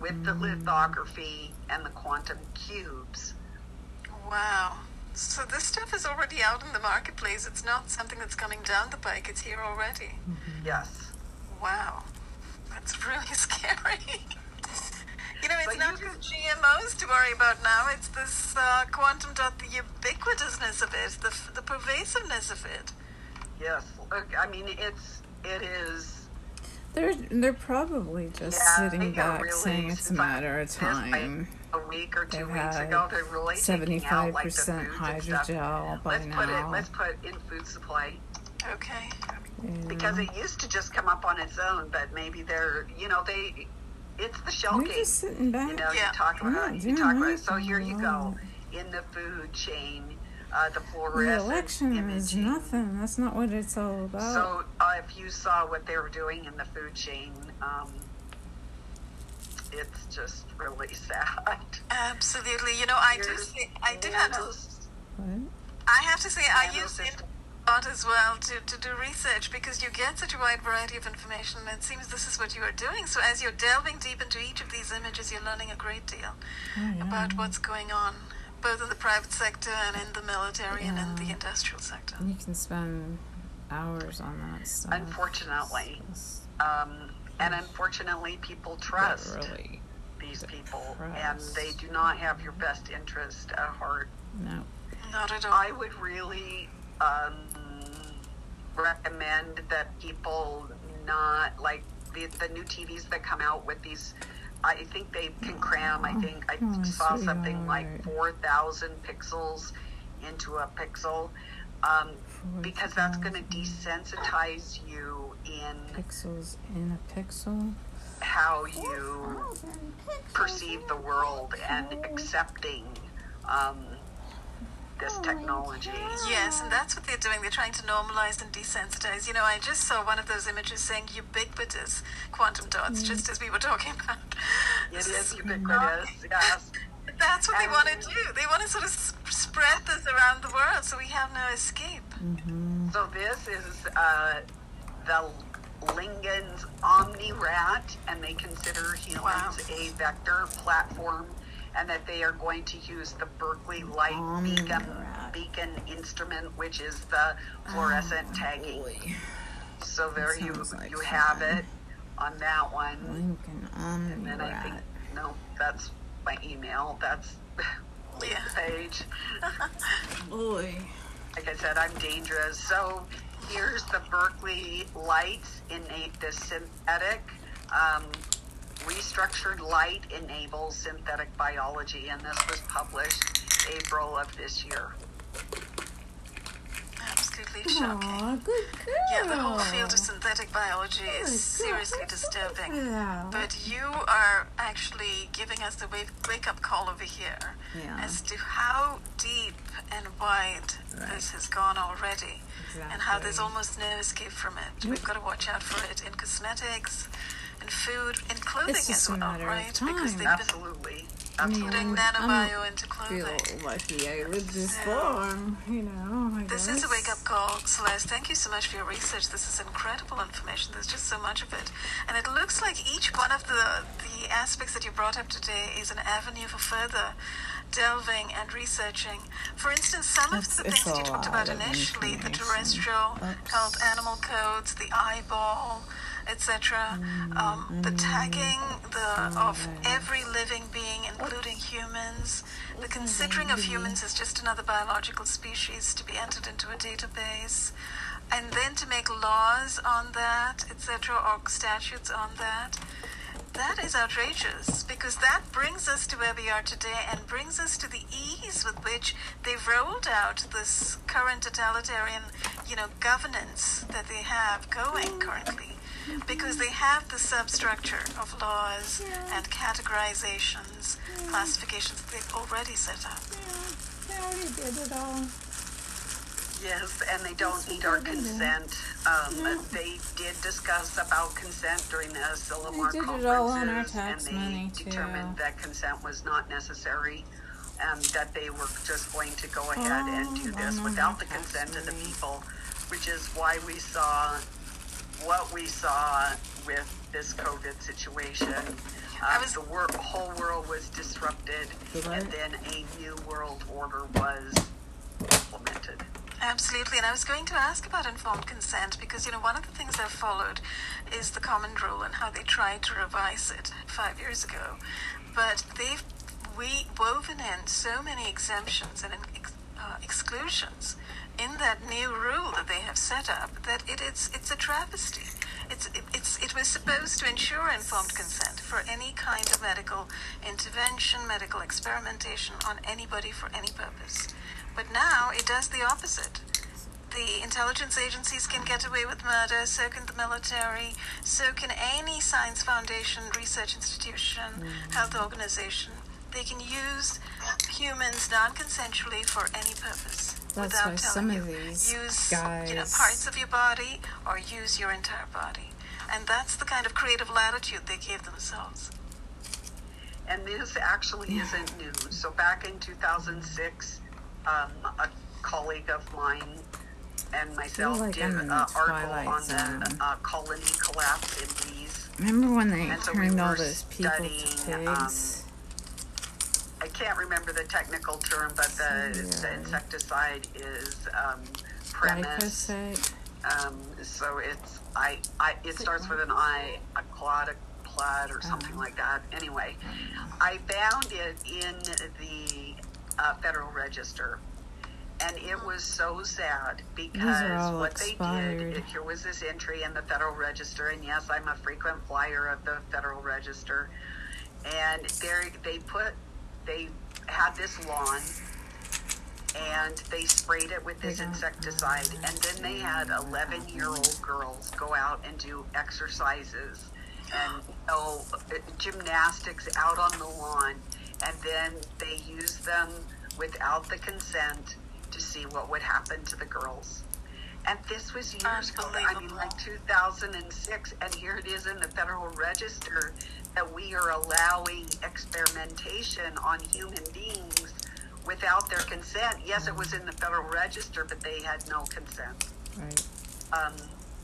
with the lithography and the quantum cubes. Wow. So this stuff is already out in the marketplace. It's not something that's coming down the pike. It's here already. Yes. Wow. That's really scary. you know, it's But not you just GMOs to worry about now. It's this uh, quantum dot, the ubiquitousness of it, the, the pervasiveness of it. Yes. I mean, it's it is. They're they're probably just Yeah, sitting back really saying it's a matter of this, like, time. A week or 2 They've weeks ago, they're really taking out like 75% foods and stuff. hydrogel by Let's put it. Let's put in food supply Okay. Yeah. because it used to just come up on its own, but maybe they're you know they. It's the shell They're game. just sitting back. You know, Yeah. you talk about not you talk about. So here you go in the food chain, uh, the the fluorescent election is nothing. That's not what it's all about. So uh, if you saw what they were doing in the food chain, um, it's just really sad. Absolutely. You know, I do say, I do have to. I have to say, I use it a lot as well to, to do research because you get such a wide variety of information and it seems this is what you are doing. So as you're delving deep into each of these images, you're learning a great deal Oh, yeah. about what's going on, both in the private sector and in the military and in the industrial sector. You can spend hours on that stuff. Unfortunately. Um, and unfortunately, people trust Really, these people, Trust. and they do not have your best interest at heart. no. Not at all. I would really um, recommend that people not like the, the new TVs that come out with these. I think they can cram. I think I Oh, saw something like 4,000 pixels into a pixel um, because that's going to desensitize you in Pixels in a pixel. how you perceive the world and accepting um, this technology. Yes, and that's what they're doing. They're trying to normalize and desensitize. You know, I just saw one of those images saying ubiquitous quantum dots, just as we were talking about. It This is is ubiquitous, yes. That's what they want to do. They want to sort of s- spread this around the world so we have no escape. So this is uh, the Ligand's Omni Rat, and they consider humans Wow. a vector platform, and that they are going to use the Berkeley Light Omni Beacon Rat. beacon instrument, which is the fluorescent oh, tagging. Boy. So there you like you have it on that one. Lincoln And then I think Omni-Rat. no, that's my email. That's Yeah. page. Boy. like I said, I'm dangerous. So here's the Berkeley lights innate the synthetic. Um, restructured light enables synthetic biology, and this was published April of this year. Absolutely shocking. Aw, good girl. Yeah, the whole field of synthetic biology Good is girl. seriously That's disturbing. But you are actually giving us the wake, up call over here Yeah. as to how deep and wide Right. this has gone already and how there's almost no escape from it. We've got to watch out for it in cosmetics, in food, in clothing It's just as a well, matter of right? Because time. they've been Absolutely, absolutely. putting I'm- nanobio into feel clothing. lucky I lived this So- long, you know. I This guess. is a wake up call, Celeste. Thank you so much for your research. This is incredible information. There's just so much of it. And it looks like each one of the, the aspects that you brought up today is an avenue for further delving and researching. For instance, some It's- of the things that you talked about initially, the terrestrial Oops. health animal codes, the eyeball, etc., um, the tagging the of every living being, including humans, the considering of humans as just another biological species to be entered into a database, and then to make laws on that, etc., or statutes on that. That is outrageous because that brings us to where we are today and brings us to the ease with which they've rolled out this current totalitarian, you know, governance that they have going currently because they have the substructure of laws and categorizations, classifications that they've already set up. Yeah, they already did it all. Yes, and they don't need our consent. Um, They did discuss about consent during the Asilomar They did conferences, all on our tax and they money, too. determined that consent was not necessary, and that they were just going to go ahead and do Oh, this without the tax consent of the people, which is why we saw what we saw with this COVID situation. I Um, was- the wor- whole world was disrupted, and then a new world order was implemented. Absolutely, and I was going to ask about informed consent because you know one of the things I've followed is the common rule and how they tried to revise it five years ago, but they've we woven in so many exemptions and ex, uh, exclusions in that new rule that they have set up that it is it's a travesty. It's it, it's it was supposed to ensure informed consent for any kind of medical intervention, medical experimentation on anybody for any purpose. But now it does the opposite. The intelligence agencies can get away with murder, so can the military, so can any science foundation, research institution, mm. health organization. They can use humans non consensually for any purpose. That's without why telling some you. of these use you know parts of your body or use your entire body. And that's the kind of creative latitude they gave themselves. And this actually isn't new. So back in 2006, um, a colleague of mine and myself like did an in article on zone. the uh, colony collapse in bees. Remember when they And so we turned all those people to studying, um, pigs? I can't remember the technical term, but the, the insecticide is um, premise. Um, so it's I, I it starts with an I, a clod, plaid or something Uh-huh. like that. Anyway, I found it in the uh, Federal Register, and it was so sad because all what they expired. did. Here was this entry in the Federal Register, and yes, I'm a frequent flyer of the Federal Register, and there they put they had this lawn and they sprayed it with this insecticide and then they had 11 year old girls go out and do exercises and you uh, know, gymnastics out on the lawn and then they used them without the consent to see what would happen to the girls And this was years ago. I mean, like 2006, and here it is in the Federal Register that we are allowing experimentation on human beings without their consent. Yes, it was in the Federal Register, but they had no consent. Right. Um,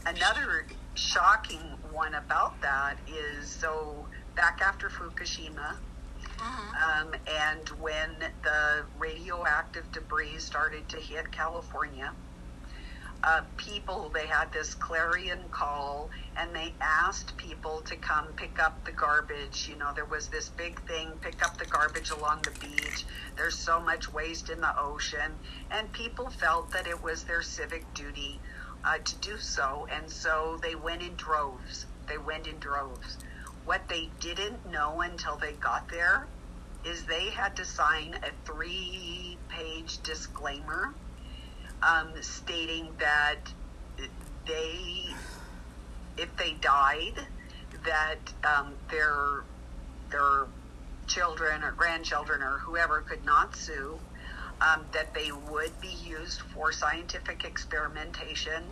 another shocking one about that is so back after Fukushima, um, and when the radioactive debris started to hit California, uh, people they had this clarion call and they asked people to come pick up the garbage. You know there was this big thing pick up the garbage along the beach. There's so much waste in the ocean. And people felt that it was their civic duty uh, to do so. And so they went in droves. They went in droves. What they didn't know until they got there is they had to sign a three page disclaimer um, stating that they, if they died, that um, their their children or grandchildren or whoever could not sue, um, that they would be used for scientific experimentation,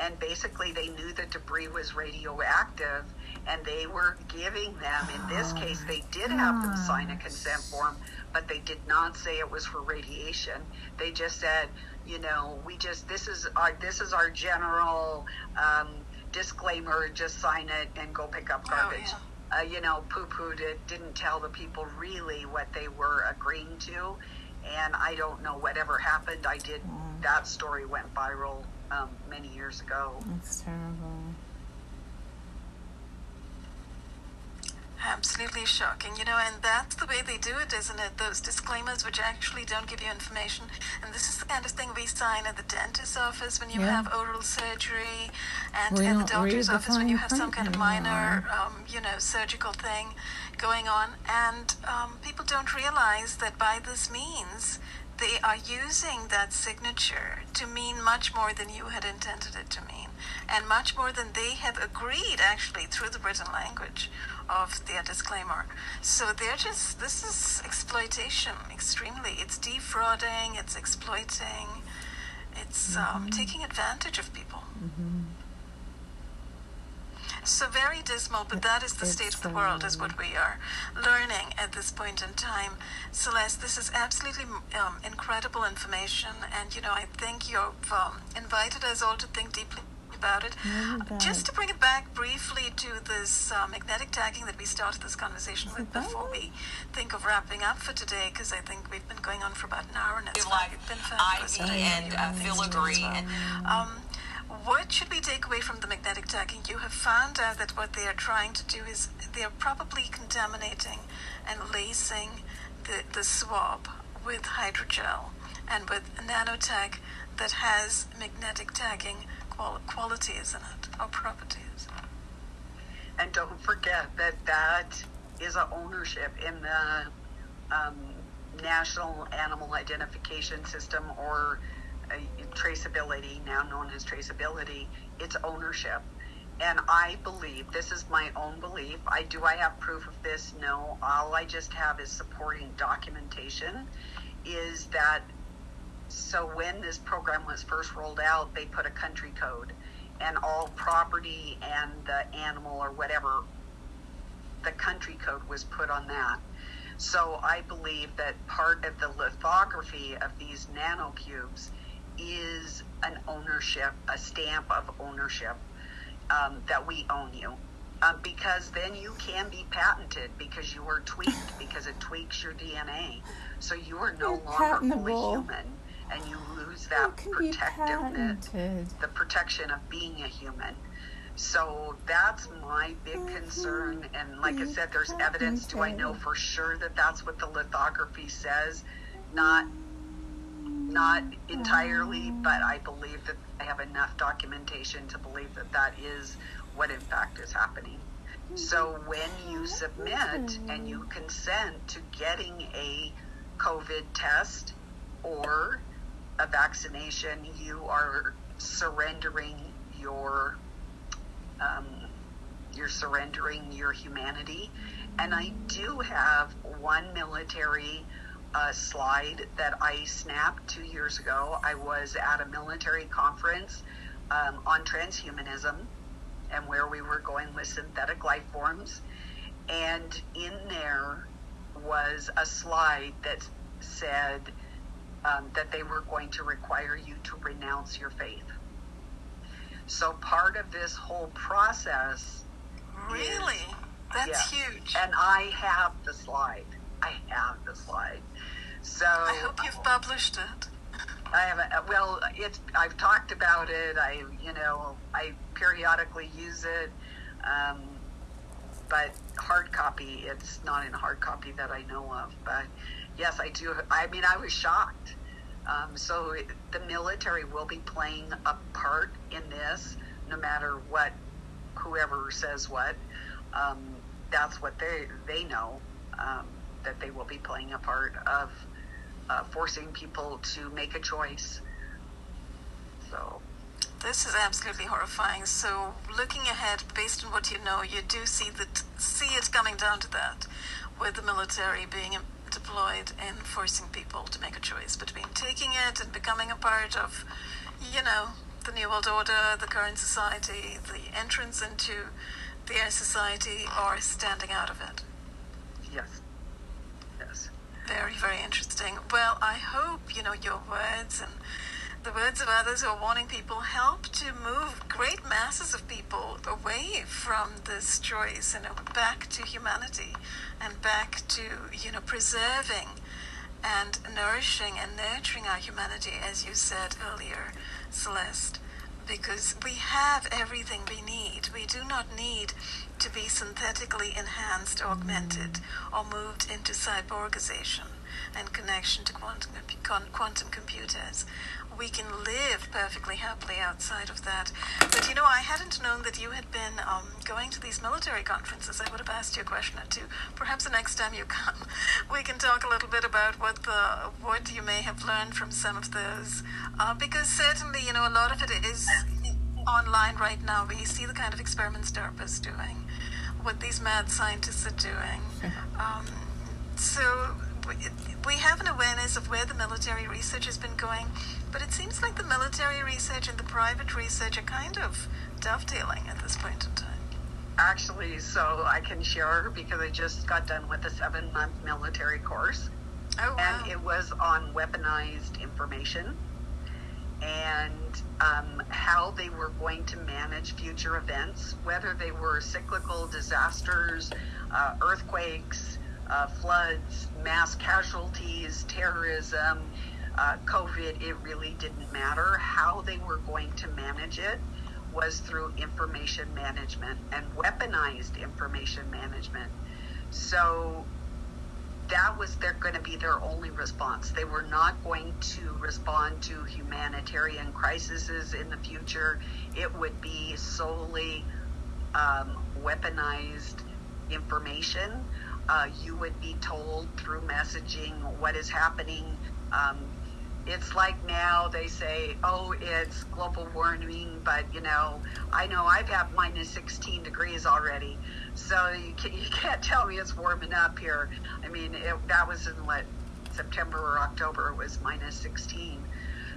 and basically they knew the debris was radioactive, and they were giving them. In this case, they did have them sign a consent form, but they did not say it was for radiation. They just said, you know, we just this is our this is our general um, disclaimer. Just sign it and go pick up garbage. Oh, Uh, you know, poo-pooed it. Didn't tell the people really what they were agreeing to, and I don't know whatever happened. I did. That story went viral um, many years ago. That's terrible. Absolutely shocking, you know, and that's the way they do it, isn't it? Those disclaimers which actually don't give you information. And this is the kind of thing we sign at the dentist's office when you Yeah. have oral surgery, and We at the doctor's the office when you have some kind of minor, um, you know, surgical thing going on. And um, people don't realize that by this means, they are using that signature to mean much more than you had intended it to mean, and much more than they have agreed actually through the written language of their disclaimer. So they're just, this is exploitation extremely. It's defrauding, it's exploiting, it's um, taking advantage of people. So very dismal, but that is the It's, state of the world, is what we are learning at this point in time. Celeste, this is absolutely um, incredible information, and you know I think you've um, invited us all to think deeply about it. Yeah, Just to bring it back briefly to this uh, magnetic tagging that we started this conversation with before we think of wrapping up for today, because I think we've been going on for about an hour and it's like been fabulous. Ivy I know and you uh, have things to do as filigree well. and Um, what should we take away from the magnetic tagging? You have found out that what they are trying to do is they are probably contaminating and lacing the, the swab with hydrogel and with nanotag that has magnetic tagging qual- qualities in it or properties. And don't forget that that is a ownership in the um, National Animal Identification System or traceability, now known as traceability. It's ownership. And I believe, this is my own belief. I do I have proof of this? No. All I just have is supporting documentation. Is that so when this program was first rolled out, they put a country code, and all property and the animal or whatever, the country code was put on that. So I believe that part of the lithography of these nanocubes is an ownership, a stamp of ownership um, that we own you. Um, because then you can be patented because you were tweaked because it tweaks your DNA. So you are no You're longer patentable. fully human and you lose that protectiveness the protection of being a human. So that's my big concern. And like I said, there's evidence. Do I know for sure that that's what the lithography says? Not, not entirely, but I believe that I have enough documentation to believe that that is what in fact is happening. So when you submit and you consent to getting a COVID test or a vaccination, you are surrendering your um, you're surrendering your humanity. And I do have one military uh, slide that I snapped two years ago. I was at a military conference um, on transhumanism and where we were going with synthetic life forms. And in there was a slide that said um, that they were going to require you to renounce your faith. So part of this whole process. Really? Is, That's yeah. huge. And I have the slide. I have the slide. So I hope you've published it. I haven't. uh, Well, it's. I've talked about it. I, you know, I periodically use it, um, but hard copy. It's not in hard copy that I know of. But yes, I do. I mean, I was shocked. Um, so it, the military will be playing a part in this, no matter what, whoever says what. Um, that's what they they know um, that they will be playing a part of uh, forcing people to make a choice. So, This is absolutely horrifying. So, looking ahead, based on what you know, you do see that see it coming down to that, with the military being deployed and forcing people to make a choice between taking it and becoming a part of, you know, the new world order, the current society, the entrance into their society, or standing out of it. yes, yes, Very, very interesting. Well, I hope, you know, your words and the words of others who are warning people help to move great masses of people away from this choice, you know, back to humanity and back to, you know, preserving and nourishing and nurturing our humanity, as you said earlier, Celeste, because we have everything we need. We do not need to be synthetically enhanced, augmented, or moved into cyborgization and connection to quantum, quantum computers. We can live perfectly happily outside of that. But you know, I hadn't known that you had been um, going to these military conferences. I would have asked you a question or two. Perhaps the next time you come, we can talk a little bit about what the what you may have learned from some of those. Uh, because certainly, you know, a lot of it is online right now. We see the kind of experiments DARPA's doing, what these mad scientists are doing. Um, so we, we have an awareness of where the military research has been going, but it seems like the military research and the private research are kind of dovetailing at this point in time. actually, so I can share because I just got done with a seven-month military course, Oh wow! and it was on weaponized information and um, how they were going to manage future events, whether they were cyclical disasters, uh, earthquakes, uh, floods, mass casualties, terrorism, uh, COVID, it really didn't matter. How they were going to manage it was through information management and weaponized information management. So that was their going to be their only response. They were not going to respond to humanitarian crises in the future. It would be solely um, weaponized information. Uh, you would be told through messaging what is happening. Um, it's like now they say, oh, it's global warming, but you know, I know I've had minus 16 degrees already, so you, can, you can't tell me it's warming up here. I mean, it, that was in what September or October, it was minus 16.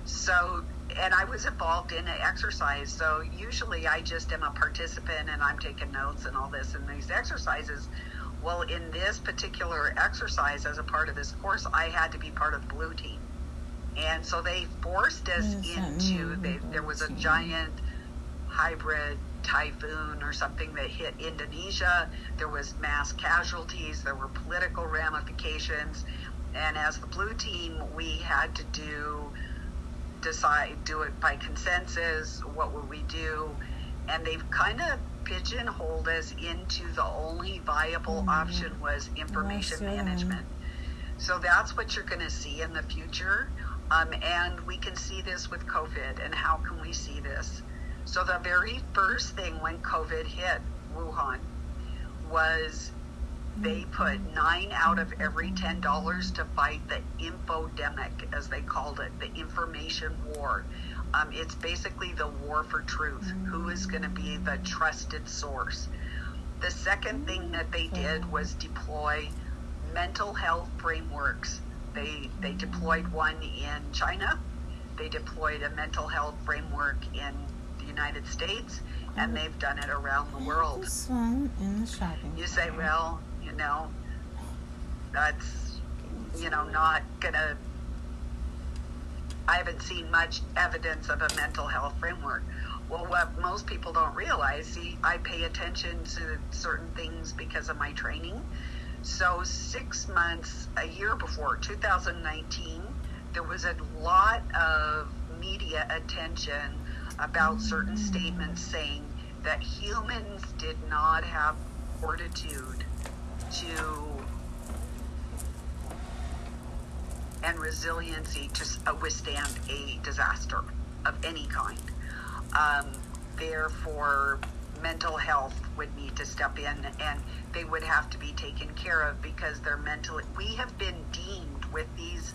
So, and I was involved in an exercise, so usually I just am a participant and I'm taking notes and all this and these exercises. Well, in this particular exercise, as a part of this course, I had to be part of the blue team. And so they forced us What does that into, they, there was a giant hybrid typhoon or something that hit Indonesia. There was mass casualties, there were political ramifications. And as the blue team, we had to do, decide, do it by consensus. What would we do? And they've kind of pigeonholed us into the only viable option was information management. So that's what you're going to see in the future. Um, and we can see this with COVID. And how can we see this? So the very first thing when COVID hit Wuhan was they put nine out of every ten dollars to fight the infodemic, as they called it, the information war. Um, it's basically the war for truth. Who is going to be the trusted source? The second thing that they did was deploy mental health frameworks. They they deployed one in China. They deployed a mental health framework in United States, and they've done it around the world. This one in the shopping. You say, well, you know, that's, you know, not gonna. I haven't seen much evidence of a mental health framework. Well, what most people don't realize, see, I pay attention to certain things because of my training. So, six months, a year before 2019, there was a lot of media attention about certain statements saying that humans did not have fortitude to and resiliency to uh, withstand a disaster of any kind. Um, therefore, mental health would need to step in and they would have to be taken care of because they're mentally. We have been deemed with these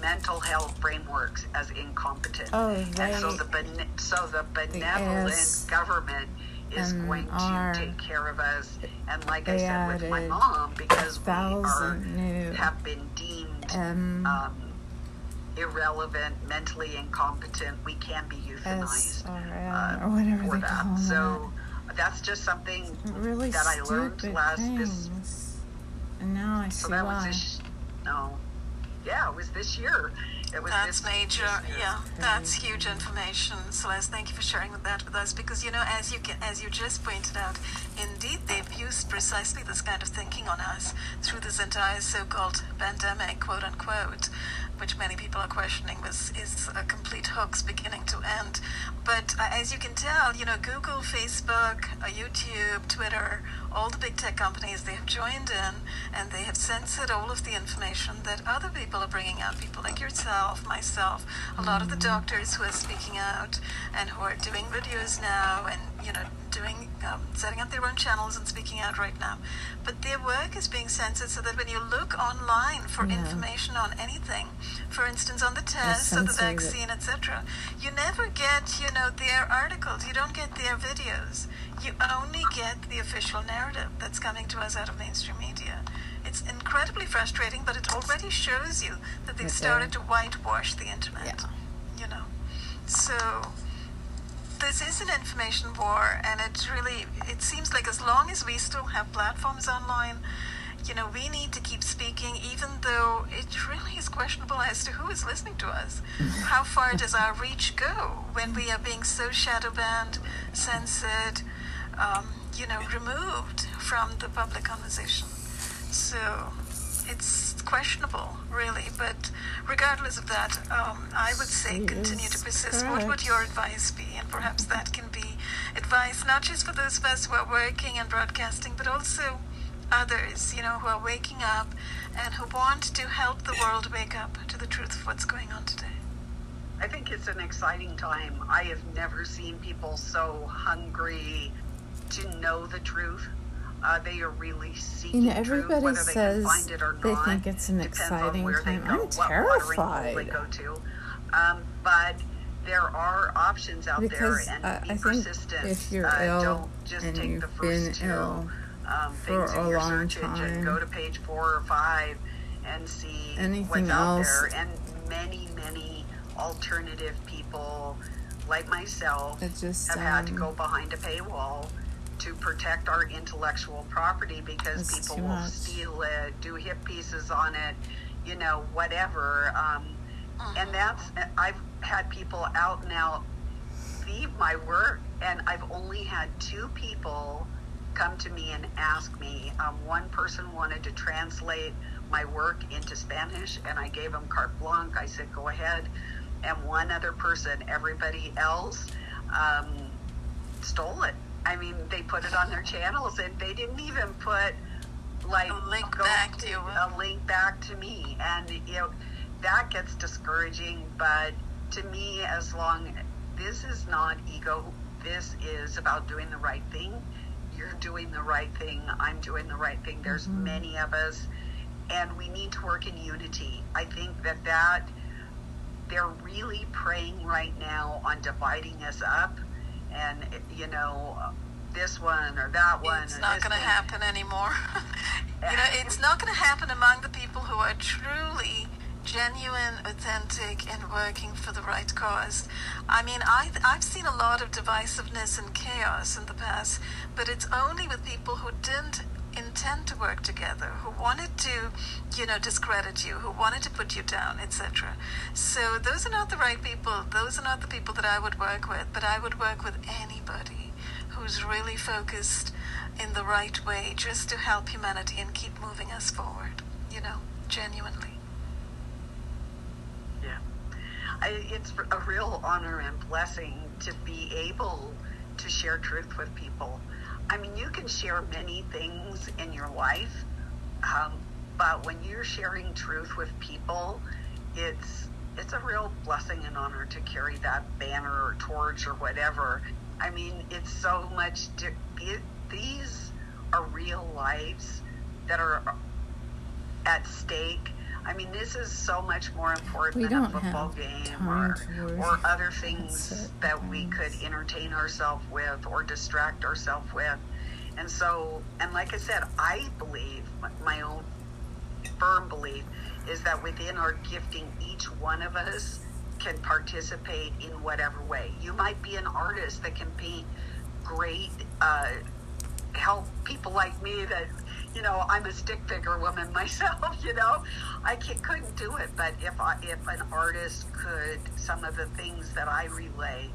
mental health frameworks as incompetent. Oh, and so the bene- so the benevolent government is going to take care of us. And like I said with my mom, because we are new have been deemed um, irrelevant, mentally incompetent, we can be euthanized uh, or whatever for that. So that's just something really that I learned last things. this. and now I So see that was why. this. No, yeah, it was this year. It was That's this, major. Yeah, mm-hmm. that's huge information. Celeste, thank you for sharing that with us because you know, as you can, as you just pointed out, indeed they've used precisely this kind of thinking on us through this entire so-called pandemic, quote unquote, which many people are questioning was is a complete hoax beginning to end. But uh, as you can tell, you know, Google, Facebook, uh, YouTube, Twitter, all the big tech companies, they have joined in and they have censored all of the information that other people are bringing out. People like yourself, myself, a lot of the doctors who are speaking out and who are doing videos now and, you know, doing, um, setting up their own channels and speaking out right now. But their work is being censored so that when you look online for Yeah. information on anything, for instance, on the test or the vaccine, etc., you never get, you know, their articles. You don't get their videos. You only get the official narrative that's coming to us out of mainstream media. It's incredibly frustrating, but it already shows you that they've started to whitewash the internet. Yeah. You know, so this is an information war, and it really it seems like as long as we still have platforms online, you know, we need to keep speaking, even though it really is questionable as to who is listening to us. How far does our reach go when we are being so shadow banned, censored, um, you know, removed from the public conversation? So it's questionable, really. But regardless of that, um, I would say She continue to is persist. What would your advice be? And perhaps that can be advice not just for those of us who are working and broadcasting, but also others, you know, who are waking up and who want to help the world wake up to the truth of what's going on today. I think it's an exciting time. I have never seen people so hungry to know the truth. Uh, they are really seeking You know, truth, everybody they says can find it or they not. think it's an exciting time. go, I'm what watering hole they terrified. go to. Um, but there are options out Because, there, and uh, be I think persistent. if you're uh, ill don't just and take you've the first been two ill um, for a long time, Go to page four or five and see Anything what's out else- there. And many, many alternative people like myself just have had to um, go behind a paywall to protect our intellectual property because It's people will steal it, do hit pieces on it, you know, whatever. Um, and that's I've had people out and out leave my work, and I've only had two people come to me and ask me. Um, one person wanted to translate my work into Spanish, and I gave him carte blanche. I said, "Go ahead." And one other person, everybody else, um, stole it. I mean, they put it on their channels, and they didn't even put like A link back to a link back to me, and you know that gets discouraging. But to me, as long this is not ego, this is about doing the right thing. You're doing the right thing. I'm doing the right thing. There's Mhm. many of us, and we need to work in unity. I think that that they're really preying right now on dividing us up, and you know this one or that one. It's not going to happen anymore. you know, it's not going to happen among the people who are truly genuine, authentic, and working for the right cause. I mean, I, I've seen a lot of divisiveness and chaos in the past, but it's only with people who didn't intend to work together, who wanted to, you know, discredit you, who wanted to put you down, etc. So those are not the right people. Those are not the people that I would work with, but I would work with anybody who's really focused in the right way just to help humanity and keep moving us forward, you know, genuinely. Yeah. I, it's a real honor and blessing to be able to share truth with people I mean, you can share many things in your life, um, but when you're sharing truth with people, it's it's a real blessing and honor to carry that banner or torch or whatever. I mean, it's so much. it, these are real lives that are at stake I mean, this is so much more important we than a football game or, or other things that we could entertain ourselves with or distract ourselves with. And so, and like I said, I believe, my own firm belief, is that within our gifting, each one of us can participate in whatever way. You might be an artist that can paint great, uh, help people like me that you know, I'm a stick figure woman myself, you know. I couldn't do it, but if I, if an artist could, some of the things that I relay,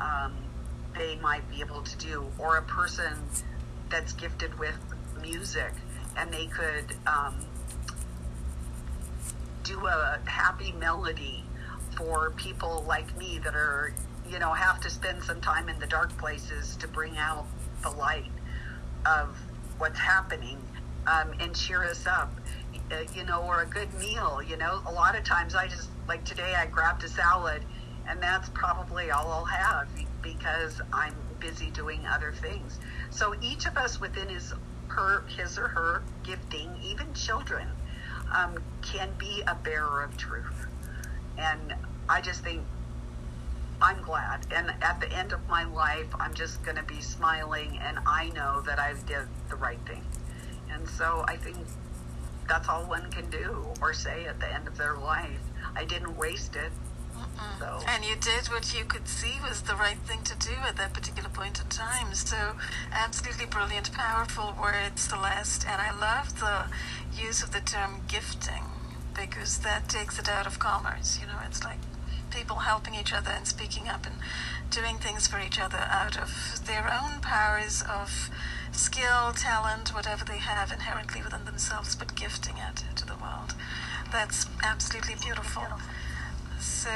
um, they might be able to do, or a person that's gifted with music, and they could um, do a happy melody for people like me that are, you know, have to spend some time in the dark places to bring out the light of what's happening um, and cheer us up, uh, you know, or a good meal. You know, a lot of times I just, like today, I grabbed a salad, and that's probably all I'll have because I'm busy doing other things. So each of us within his, her, his or her gifting, even children, um, can be a bearer of truth. And I just think I'm glad. And at the end of my life, I'm just going to be smiling, and I know that I've did the right thing. And so I think that's all one can do or say at the end of their life. I didn't waste it. So. And you did what you could see was the right thing to do at that particular point in time. So, absolutely brilliant, powerful words, Celeste. And I love the use of the term gifting because that takes it out of commerce. You know, it's like people helping each other and speaking up and doing things for each other out of their own powers of skill, talent, whatever they have inherently within themselves, but gifting it to the world. That's absolutely beautiful. So,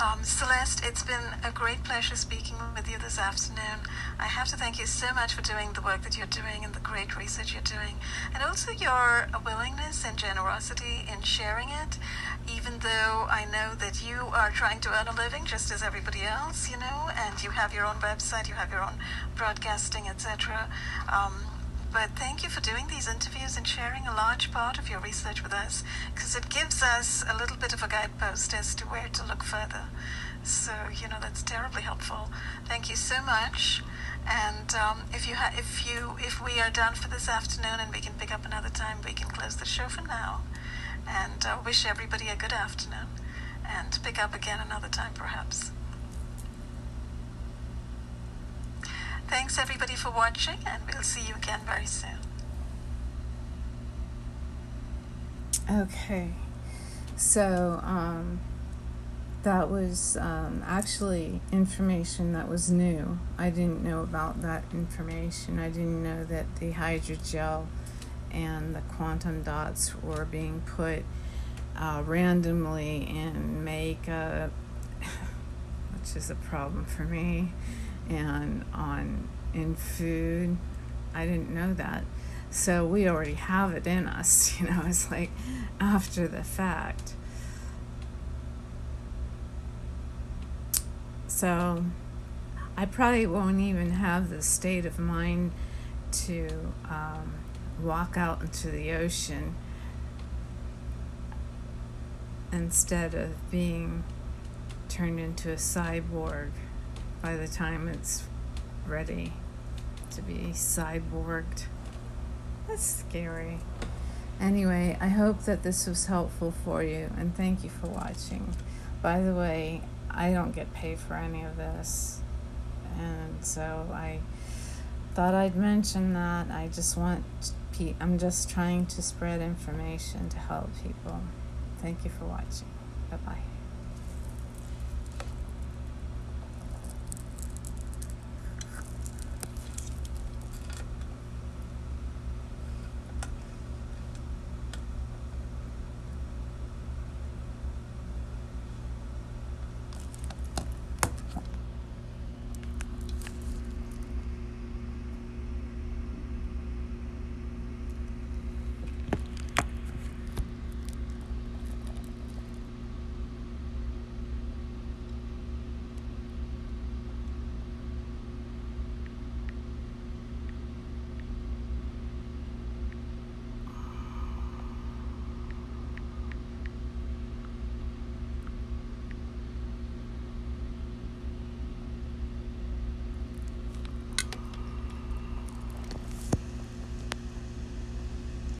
um, Celeste, it's been a great pleasure speaking with you this afternoon. I have to thank you so much for doing the work that you're doing and the great research you're doing, and also your willingness and generosity in sharing it, even though I know that you are trying to earn a living just as everybody else, you know, and you have your own website, you have your own broadcasting, etc. but thank you for doing these interviews and sharing a large part of your research with us because it gives us a little bit of a guidepost as to where to look further. So, you know, that's terribly helpful. Thank you so much. And um, if you ha- if you if we are done for this afternoon and we can pick up another time, we can close the show for now. And uh, wish everybody a good afternoon, and pick up again another time perhaps. Thanks everybody for watching, and we'll see you again very soon. Okay, so um, that was um, actually information that was new. I didn't know about that information. I didn't know that the hydrogel and the quantum dots were being put uh, randomly in makeup, which is a problem for me and on in food. I didn't know that. So we already have it in us, you know, it's like after the fact. So I probably won't even have the state of mind to um, walk out into the ocean instead of being turned into a cyborg by the time it's ready to be cyborged. That's scary. Anyway, I hope that this was helpful for you and thank you for watching. By the way, I don't get paid for any of this. And so I thought I'd mention that. I just want I'm just trying to spread information to help people. Thank you for watching. Bye bye.